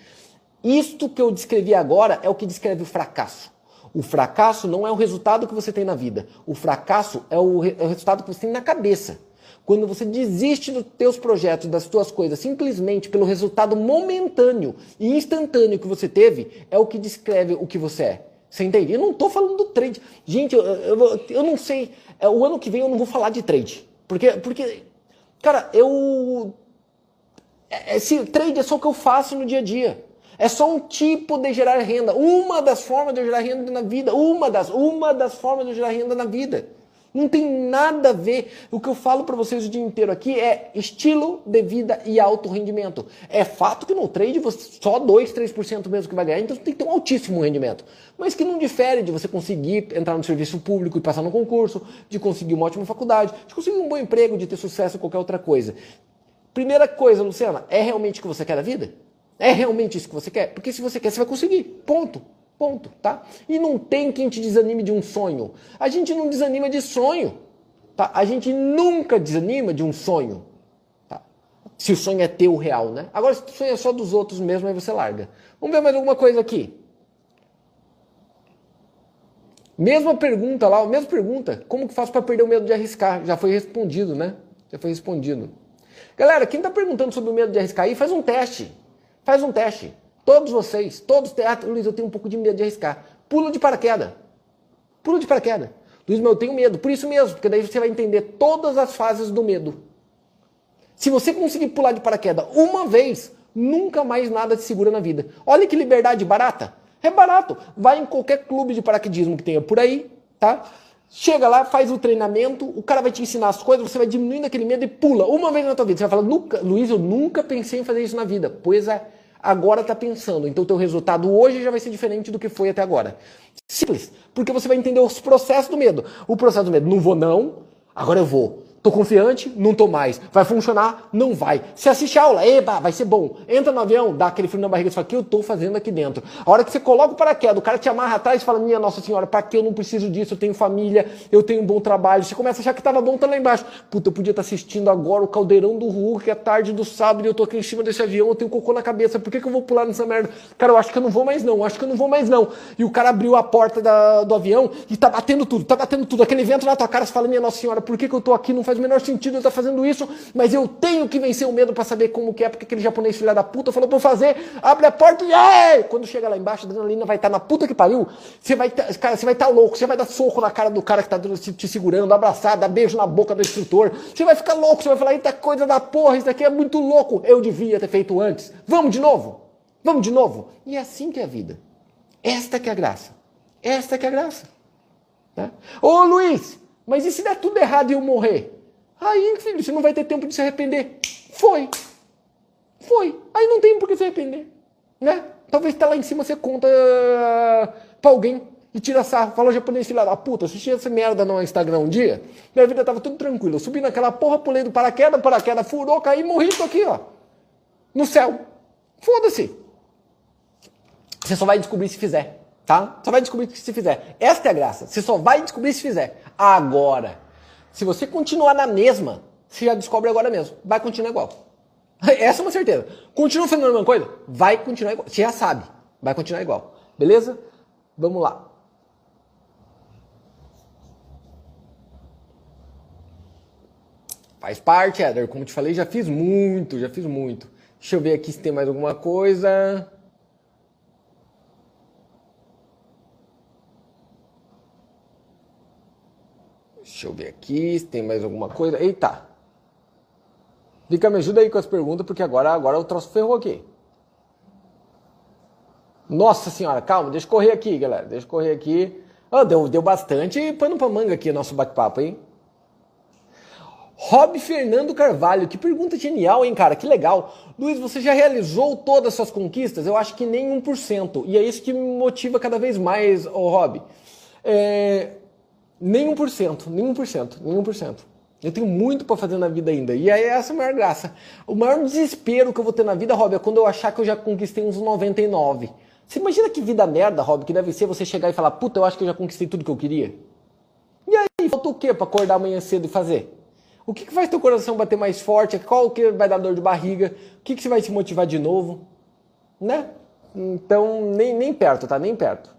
Isto que eu descrevi agora é o que descreve o fracasso. O fracasso não é o resultado que você tem na vida. O fracasso é o, é o resultado que você tem na cabeça. Quando você desiste dos teus projetos, das tuas coisas, simplesmente pelo resultado momentâneo e instantâneo que você teve, é o que descreve o que você é. Você entende? Eu não estou falando do trade. Gente, eu, eu, eu não sei. É, o ano que vem eu não vou falar de trade. Porque, porque cara, eu. É, esse trade é só o que eu faço no dia a dia. É só um tipo de gerar renda. Uma das formas de gerar renda na vida. Uma das, uma das formas de gerar renda na vida. Não tem nada a ver. O que eu falo para vocês o dia inteiro aqui é estilo de vida e alto rendimento. É fato que no trade você só 2, 3% mesmo que vai ganhar, então você tem que ter um altíssimo rendimento. Mas que não difere de você conseguir entrar no serviço público e passar no concurso, de conseguir uma ótima faculdade, de conseguir um bom emprego, de ter sucesso em qualquer outra coisa. Primeira coisa, Luciana, é realmente o que você quer da vida? É realmente isso que você quer? Porque se você quer, você vai conseguir. Ponto. Ponto, tá? E não tem quem te desanime de um sonho. A gente não desanima de sonho, tá? A gente nunca desanima de um sonho, tá? Se o sonho é teu real, né? Agora, se o sonho é só dos outros mesmo, aí você larga. Vamos ver mais alguma coisa aqui. Mesma pergunta lá, mesma pergunta. Como que faço para perder o medo de arriscar? Já foi respondido, né? Já foi respondido. Galera, quem está perguntando sobre o medo de arriscar aí, faz um teste. Faz um teste. Todos vocês, todos teatro, Luiz, eu tenho um pouco de medo de arriscar. Pula de paraquedas. Pula de paraquedas. Luiz, mas eu tenho medo. Por isso mesmo, porque daí você vai entender todas as fases do medo. Se você conseguir pular de paraquedas uma vez, nunca mais nada te segura na vida. Olha que liberdade barata. É barato. Vai em qualquer clube de paraquedismo que tenha por aí, tá? Chega lá, faz o treinamento, o cara vai te ensinar as coisas, você vai diminuindo aquele medo e pula uma vez na tua vida. Você vai falar, nunca, Luiz, eu nunca pensei em fazer isso na vida. Pois é agora está pensando. Então o teu resultado hoje já vai ser diferente do que foi até agora. Simples, porque você vai entender os processos do medo. O processo do medo, não vou não, agora eu vou. Tô confiante? Não tô mais. Vai funcionar? Não vai. Se assiste a aula, eba, vai ser bom. Entra no avião, dá aquele frio na barriga e fala, o que eu tô fazendo aqui dentro? A hora que você coloca o paraquedas, o cara te amarra atrás e fala, minha Nossa Senhora, para que eu não preciso disso? Eu tenho família, eu tenho um bom trabalho. Você começa a achar que tava bom, tá lá embaixo. Puta, eu podia estar tá assistindo agora o caldeirão do Hulk, é tarde do sábado, e eu tô aqui em cima desse avião, eu tenho cocô na cabeça, por que, que eu vou pular nessa merda? Cara, eu acho que eu não vou mais não, acho que eu não vou mais não. E o cara abriu a porta da, do avião e tá batendo tudo, tá batendo tudo. Aquele vento na tua cara, você fala, minha Nossa Senhora, por que, que eu tô aqui? Não faz o menor sentido, eu fazendo isso, mas eu tenho que vencer o medo para saber como que é, porque aquele japonês filha da puta falou para eu fazer, abre a porta e ai! Quando chega lá embaixo, a adrenalina vai estar tá na puta que pariu, você vai tá, cara, você vai estar tá louco, você vai dar soco na cara do cara que tá te segurando, abraçar, dar beijo na boca do instrutor, você vai ficar louco, você vai falar, eita coisa da porra, isso daqui é muito louco, eu devia ter feito antes. Vamos de novo? Vamos de novo? E é assim que é a vida. Esta que é a graça. Esta que é a graça. Tá? Ô Luiz, mas e se der tudo errado e eu morrer? Aí, filho, você não vai ter tempo de se arrepender. Foi. Foi. Aí não tem por que se arrepender. Né? Talvez tá lá em cima você conta uh, pra alguém e tira sarro. Fala japonês, filha da puta, assisti essa merda no Instagram um dia. Minha vida tava tudo tranquila. Eu subi naquela porra, pulei do paraquedas, paraquedas furou, caí, morri, tô aqui, ó. No céu. Foda-se. Você só vai descobrir se fizer, tá? Só vai descobrir se fizer. Esta é a graça. Você só vai descobrir se fizer. Agora. Se você continuar na mesma, você já descobre agora mesmo. Vai continuar igual. Essa é uma certeza. Continua fazendo a mesma coisa? Vai continuar igual. Você já sabe. Vai continuar igual. Beleza? Vamos lá. Faz parte, Éder. Como te falei, já fiz muito, já fiz muito. Deixa eu ver aqui se tem mais alguma coisa. Deixa eu ver aqui se tem mais alguma coisa. Eita! Fica, me ajuda aí com as perguntas, porque agora, agora o troço ferrou aqui. Nossa senhora, calma, deixa eu correr aqui, galera. Deixa eu correr aqui. Oh, deu, deu bastante pano pra manga aqui nosso bate-papo, hein? Rob Fernando Carvalho, que pergunta genial, hein, cara? Que legal. Luiz, você já realizou todas as suas conquistas? Eu acho que nem 1%. E é isso que me motiva cada vez mais, ô Rob. É... Nem 1%, nem 1%, nem 1%. Eu tenho muito para fazer na vida ainda. E aí essa é a maior graça. O maior desespero que eu vou ter na vida, Rob, é quando eu achar que eu já conquistei uns 99. Você imagina que vida merda, Rob, que deve ser você chegar e falar, puta, eu acho que eu já conquistei tudo que eu queria? E aí, falta o quê para acordar amanhã cedo e fazer? O que, que faz teu coração bater mais forte? Qual que vai dar dor de barriga? O que, que você vai te motivar de novo? Né? Então, nem, nem perto, tá? Nem perto.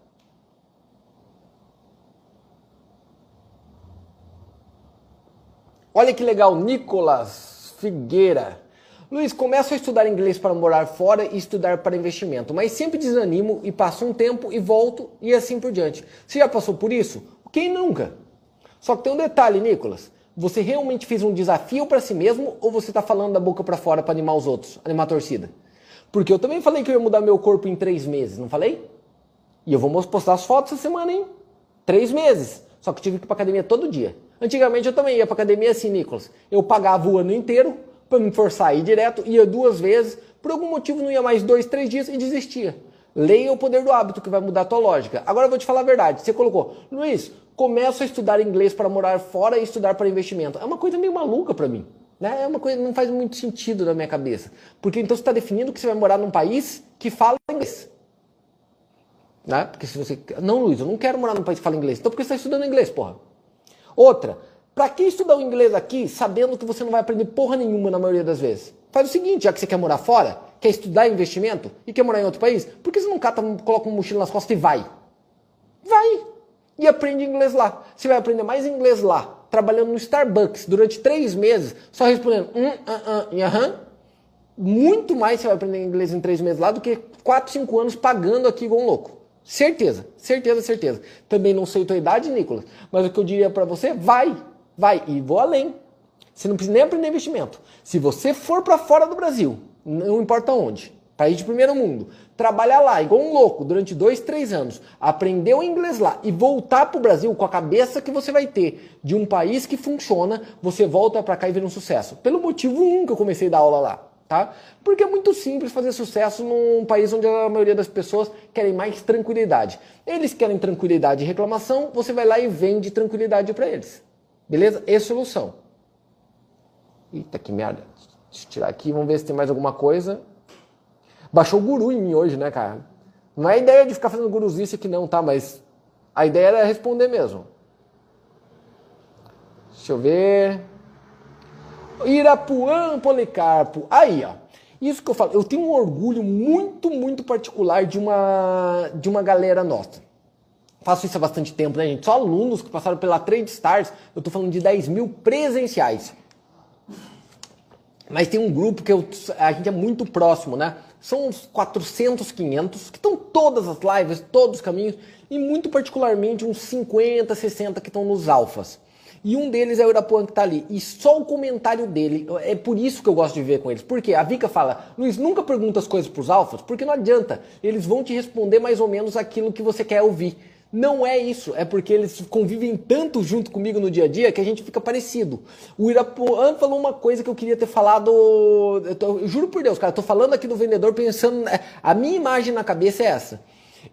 Olha que legal, Nicolas Figueira. Luiz, começo a estudar inglês para morar fora e estudar para investimento, mas sempre desanimo e passo um tempo e volto e assim por diante. Você já passou por isso? Quem nunca? Só que tem um detalhe, Nicolas. Você realmente fez um desafio para si mesmo ou você está falando da boca para fora para animar os outros, animar a torcida? Porque eu também falei que eu ia mudar meu corpo em três meses, não falei? E eu vou postar as fotos essa semana, hein? Três meses. Só que eu tive que ir para academia todo dia. Antigamente eu também ia para academia assim, Nicolas. Eu pagava o ano inteiro para me forçar a ir direto, ia duas vezes, por algum motivo não ia mais dois, três dias e desistia. Leia o poder do hábito que vai mudar a tua lógica. Agora eu vou te falar a verdade. Você colocou, Luiz, começo a estudar inglês para morar fora e estudar para investimento. É uma coisa meio maluca para mim. Né? É uma coisa que não faz muito sentido na minha cabeça. Porque então você está definindo que você vai morar num país que fala inglês. Né? Porque se você. Não, Luiz, eu não quero morar num país que fala inglês. Então por que você está estudando inglês, porra? Outra, para que estudar o inglês aqui sabendo que você não vai aprender porra nenhuma na maioria das vezes? Faz o seguinte, já que você quer morar fora, quer estudar investimento e quer morar em outro país, por que você não cata, coloca uma mochila nas costas e vai? Vai! E aprende inglês lá. Você vai aprender mais inglês lá, trabalhando no Starbucks durante três meses, só respondendo um, uh, uh, e aham. Muito mais você vai aprender inglês em três meses lá do que quatro, cinco anos pagando aqui igual um louco. Certeza, certeza, certeza. Também não sei tua idade, Nicolas, mas o que eu diria para você, vai, vai e vou além. Você não precisa nem aprender investimento. Se você for para fora do Brasil, não importa onde, país de primeiro mundo, trabalhar lá igual um louco durante dois, três anos, aprender o inglês lá e voltar para o Brasil com a cabeça que você vai ter de um país que funciona, você volta para cá e vira um sucesso. Pelo motivo um que eu comecei a dar aula lá. Tá? Porque é muito simples fazer sucesso num país onde a maioria das pessoas querem mais tranquilidade. Eles querem tranquilidade e reclamação, você vai lá e vende tranquilidade para eles. Beleza? E solução. Eita, que merda. Deixa eu tirar aqui, vamos ver se tem mais alguma coisa. Baixou o guru em mim hoje, né, cara? Não é ideia de ficar fazendo guruzice aqui não, tá? Mas a ideia era responder mesmo. Deixa eu ver. Irapuã Policarpo. Aí, ó. Isso que eu falo, eu tenho um orgulho muito, muito particular de uma, de uma galera nossa faço isso há bastante tempo, né, gente? Só alunos que passaram pela Trade Stars, eu tô falando de 10 mil presenciais. Mas tem um grupo que eu, a gente é muito próximo, né? São uns 400, 500, que estão todas as lives, todos os caminhos, e muito particularmente uns 50, 60 que estão nos alfas. E um deles é o Irapuã que tá ali. E só o comentário dele, é por isso que eu gosto de ver com eles. Porque a Vika fala, Luiz, nunca pergunta as coisas pros alfas, porque não adianta. Eles vão te responder mais ou menos aquilo que você quer ouvir. Não é isso, é porque eles convivem tanto junto comigo no dia a dia que a gente fica parecido. O Irapuã falou uma coisa que eu queria ter falado. Eu, tô, eu juro por Deus, cara, eu tô falando aqui do vendedor pensando. A minha imagem na cabeça é essa.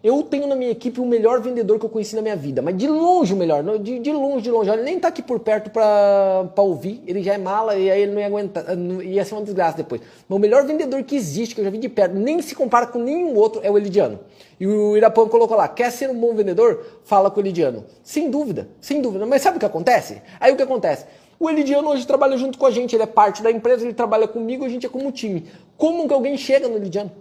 Eu tenho na minha equipe o melhor vendedor que eu conheci na minha vida, mas de longe o melhor, de, de longe, de longe. Ele nem tá aqui por perto pra, ouvir, ele já é mala e aí ele não ia aguentar, ia ser uma desgraça depois. Mas o melhor vendedor que existe, que eu já vi de perto, nem se compara com nenhum outro, é o Elidiano. E o Irapão colocou lá, quer ser um bom vendedor? Fala com o Elidiano. Sem dúvida, sem dúvida. Mas sabe o que acontece? Aí o que acontece? O Elidiano hoje trabalha junto com a gente, ele é parte da empresa, ele trabalha comigo, a gente é como time. Como que alguém chega no Elidiano?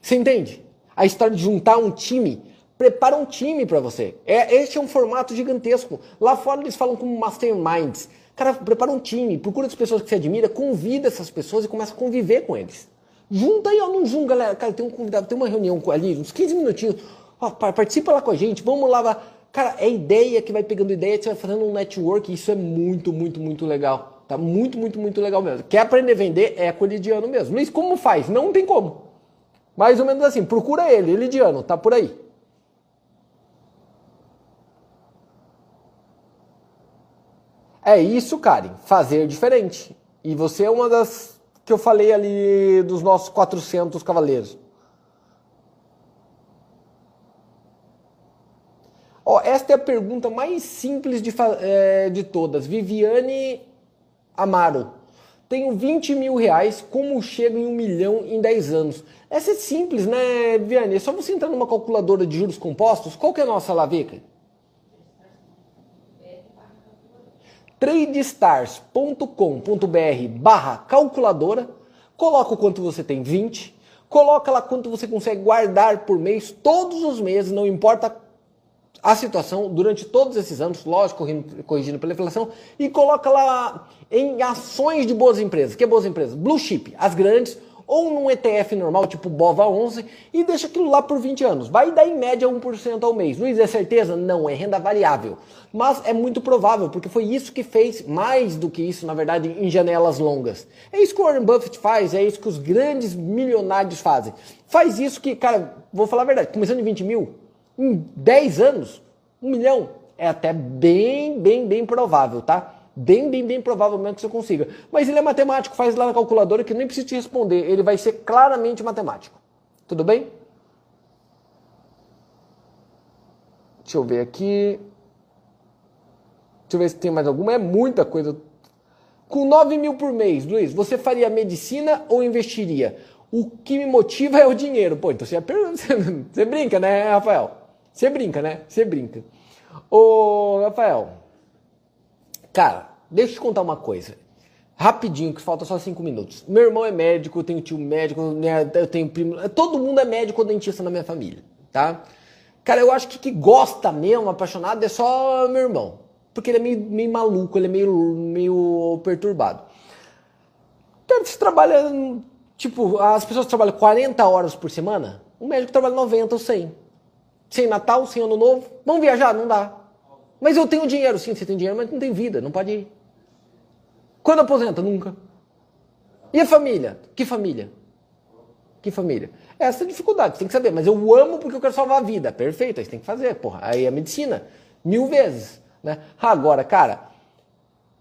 Você entende? A história de juntar um time, prepara um time para você. É, este é um formato gigantesco. Lá fora eles falam como masterminds. Cara, prepara um time, procura as pessoas que você admira, convida essas pessoas e começa a conviver com eles. Junta aí, ó, não Zoom, galera. Cara, tem um convidado, tem uma reunião ali, uns 15 minutinhos. Ó, participa lá com a gente, vamos lá. Cara, é ideia que vai pegando ideia, você vai fazendo um network, isso é muito, muito, muito legal. Tá muito, muito, muito legal mesmo. Quer aprender a vender? É com o Lidiano mesmo. Luiz, como faz? Não tem como. Mais ou menos assim, procura ele, Lidiano, tá por aí. É isso, Karen, fazer diferente. E você é uma das que eu falei ali dos nossos 400 cavaleiros. Ó, esta é a pergunta mais simples de, é, de todas. Viviane Amaro. Tenho 20 mil reais, como chego em um milhão em 10 anos? Essa é simples, né, Viviane? É só você entrar numa calculadora de juros compostos. Qual que é a nossa alaveca? tradestars.com.br barra calculadora, coloca o quanto você tem 20, coloca lá quanto você consegue guardar por mês, todos os meses, não importa a situação, durante todos esses anos, lógico, corrigindo pela inflação, e coloca lá em ações de boas empresas. Que é boas empresas? Blue chip, as grandes, ou num ETF normal, tipo BOVA 11, e deixa aquilo lá por 20 anos. Vai dar em média 1% ao mês. Luiz, é certeza? Não, é renda variável. Mas é muito provável, porque foi isso que fez, mais do que isso, na verdade, em janelas longas. É isso que o Warren Buffett faz, é isso que os grandes milionários fazem. Faz isso que, cara, vou falar a verdade, começando em 20 mil, em 10 anos, um milhão, é até bem, bem, bem provável, tá? Bem, bem, bem provável mesmo que você consiga. Mas ele é matemático, faz lá na calculadora que nem precisa te responder. Ele vai ser claramente matemático. Tudo bem? Deixa eu ver aqui. Deixa eu ver se tem mais alguma. É muita coisa. Com 9 mil por mês, Luiz, você faria medicina ou investiria? O que me motiva é o dinheiro. Pô, então você, é você brinca, né, Rafael? Você brinca, né? Você brinca. Ô, Rafael, Cara, deixa eu te contar uma coisa. Rapidinho, que falta só cinco minutos. Meu irmão é médico, eu tenho tio médico, né, eu tenho primo. Todo mundo é médico ou dentista na minha família, tá? Cara, eu acho que que gosta mesmo, apaixonado, é só meu irmão. Porque ele é meio, meio maluco, ele é meio, meio perturbado. Cara, você trabalha, tipo, as pessoas trabalham 40 horas por semana, o médico trabalha 90 ou 100. Sem Natal, sem Ano Novo. Vamos viajar? Não dá. Mas eu tenho dinheiro, sim, você tem dinheiro, mas não tem vida, não pode ir. Quando aposenta? Nunca. E a família? Que família? Que família? Essa é a dificuldade, você tem que saber. Mas eu amo porque eu quero salvar a vida. Perfeito, aí você tem que fazer, porra. Aí é medicina. Mil vezes. Né? Agora, cara,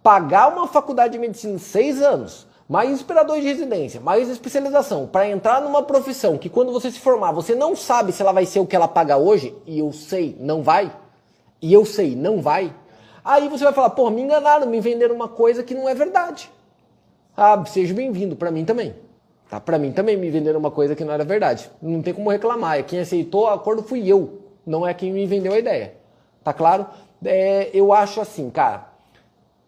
pagar uma faculdade de medicina seis anos, mais inspirador de residência, mais especialização, para entrar numa profissão que quando você se formar, você não sabe se ela vai ser o que ela paga hoje, e eu sei, não vai e eu sei, não vai, aí você vai falar, pô, me enganaram, me venderam uma coisa que não é verdade. Ah, seja bem-vindo, para mim também. Tá? Para mim também me venderam uma coisa que não era verdade. Não tem como reclamar. É quem aceitou o acordo fui eu, não é quem me vendeu a ideia. Tá claro? É, eu acho assim, cara.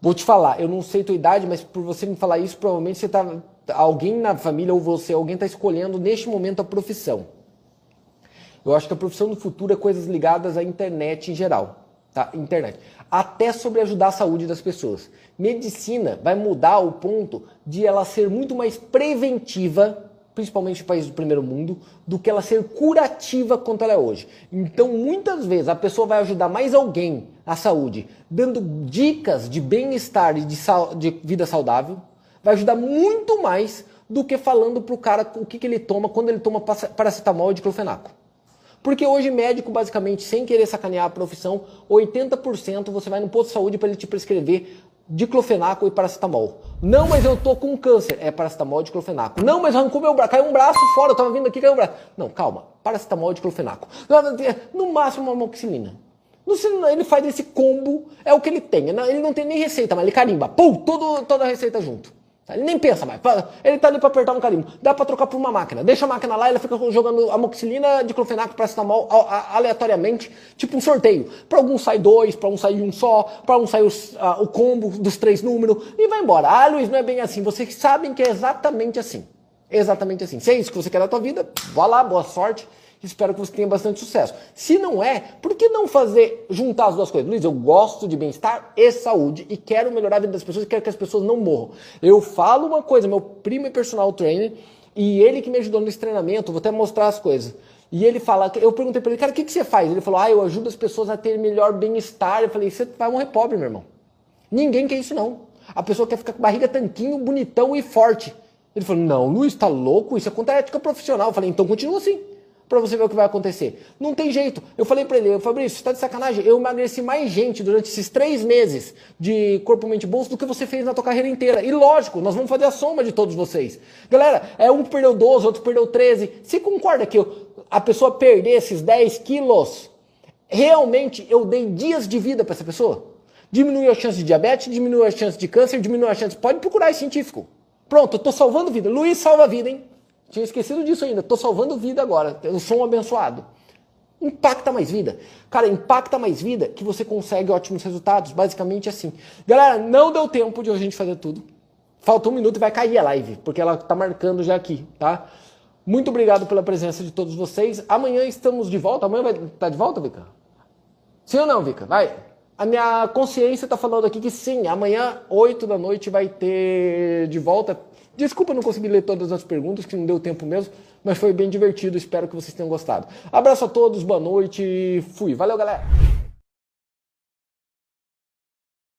Vou te falar, eu não sei tua idade, mas por você me falar isso, provavelmente você tá. Alguém na família ou você, alguém está escolhendo neste momento a profissão. Eu acho que a profissão do futuro é coisas ligadas à internet em geral. Tá? Internet. Até sobre ajudar a saúde das pessoas. Medicina vai mudar o ponto de ela ser muito mais preventiva, principalmente em países do primeiro mundo, do que ela ser curativa quanto ela é hoje. Então, muitas vezes, a pessoa vai ajudar mais alguém à saúde, dando dicas de bem-estar e de, de, vida saudável, vai ajudar muito mais do que falando para o cara o que, que ele toma quando ele toma paracetamol e diclofenaco. Porque hoje, médico, basicamente, sem querer sacanear a profissão, 80% você vai no posto de saúde para ele te prescrever diclofenaco e paracetamol. Não, mas eu tô com câncer. É paracetamol e diclofenaco. Não, mas arrancou meu braço, caiu um braço fora, eu tava vindo aqui, caiu um braço. Não, calma. Paracetamol e diclofenaco. No máximo uma amoxicilina. Ele faz esse combo, é o que ele tem. Ele não tem nem receita, mas ele carimba. Pum, todo, toda a receita junto. Ele nem pensa mais. Ele tá ali para apertar um carimbo. Dá para trocar por uma máquina. Deixa a máquina lá, ele fica jogando amoxicilina, diclofenaco, paracetamol aleatoriamente, tipo um sorteio. Para alguns sai dois, para um sai um só, para um sai os, o combo dos três números e vai embora. Ah, Luiz, não é bem assim. Vocês sabem que é exatamente assim. Exatamente assim. Se é isso que você quer da tua vida, vá lá, boa sorte. Espero que você tenha bastante sucesso. Se não é, por que não fazer, juntar as duas coisas? Luiz, eu gosto de bem-estar e saúde e quero melhorar a vida das pessoas e quero que as pessoas não morram. Eu falo uma coisa, meu primo é personal trainer e ele que me ajudou nesse treinamento, vou até mostrar as coisas. E ele fala, eu perguntei para ele, cara, o que, que você faz? Ele falou, ah, eu ajudo as pessoas a ter melhor bem-estar. Eu falei, você vai morrer pobre, meu irmão. Ninguém quer isso não. A pessoa quer ficar com barriga tanquinho, bonitão e forte. Ele falou, não, Luiz, tá louco? Isso é contra a ética profissional. Eu falei, então continua assim para você ver o que vai acontecer. Não tem jeito. Eu falei para ele, Fabrício, você tá de sacanagem? Eu emagreci mais gente durante esses três meses de Corpo, Mente Bolso do que você fez na tua carreira inteira. E lógico, nós vamos fazer a soma de todos vocês. Galera, é um que perdeu 12, outro perdeu 13. Você concorda que a pessoa perder esses 10 quilos, realmente eu dei dias de vida para essa pessoa? Diminuiu a chance de diabetes, diminuiu a chance de câncer, diminuiu a chance... Pode procurar, é científico. Pronto, eu tô salvando vida. Luiz salva vida, hein? Tinha esquecido disso ainda. Estou salvando vida agora. Eu sou um abençoado. Impacta mais vida. Cara, impacta mais vida que você consegue ótimos resultados. Basicamente assim. Galera, não deu tempo de a gente fazer tudo. Falta um minuto e vai cair a live, porque ela está marcando já aqui, tá? Muito obrigado pela presença de todos vocês. Amanhã estamos de volta. Amanhã vai tá de volta, Vika? Sim ou não, Vika? Vai. A minha consciência está falando aqui que sim. Amanhã, 8 da noite, vai ter de volta Desculpa não conseguir ler todas as perguntas, que não deu tempo mesmo, mas foi bem divertido. Espero que vocês tenham gostado. Abraço a todos, boa noite, fui. Valeu, galera!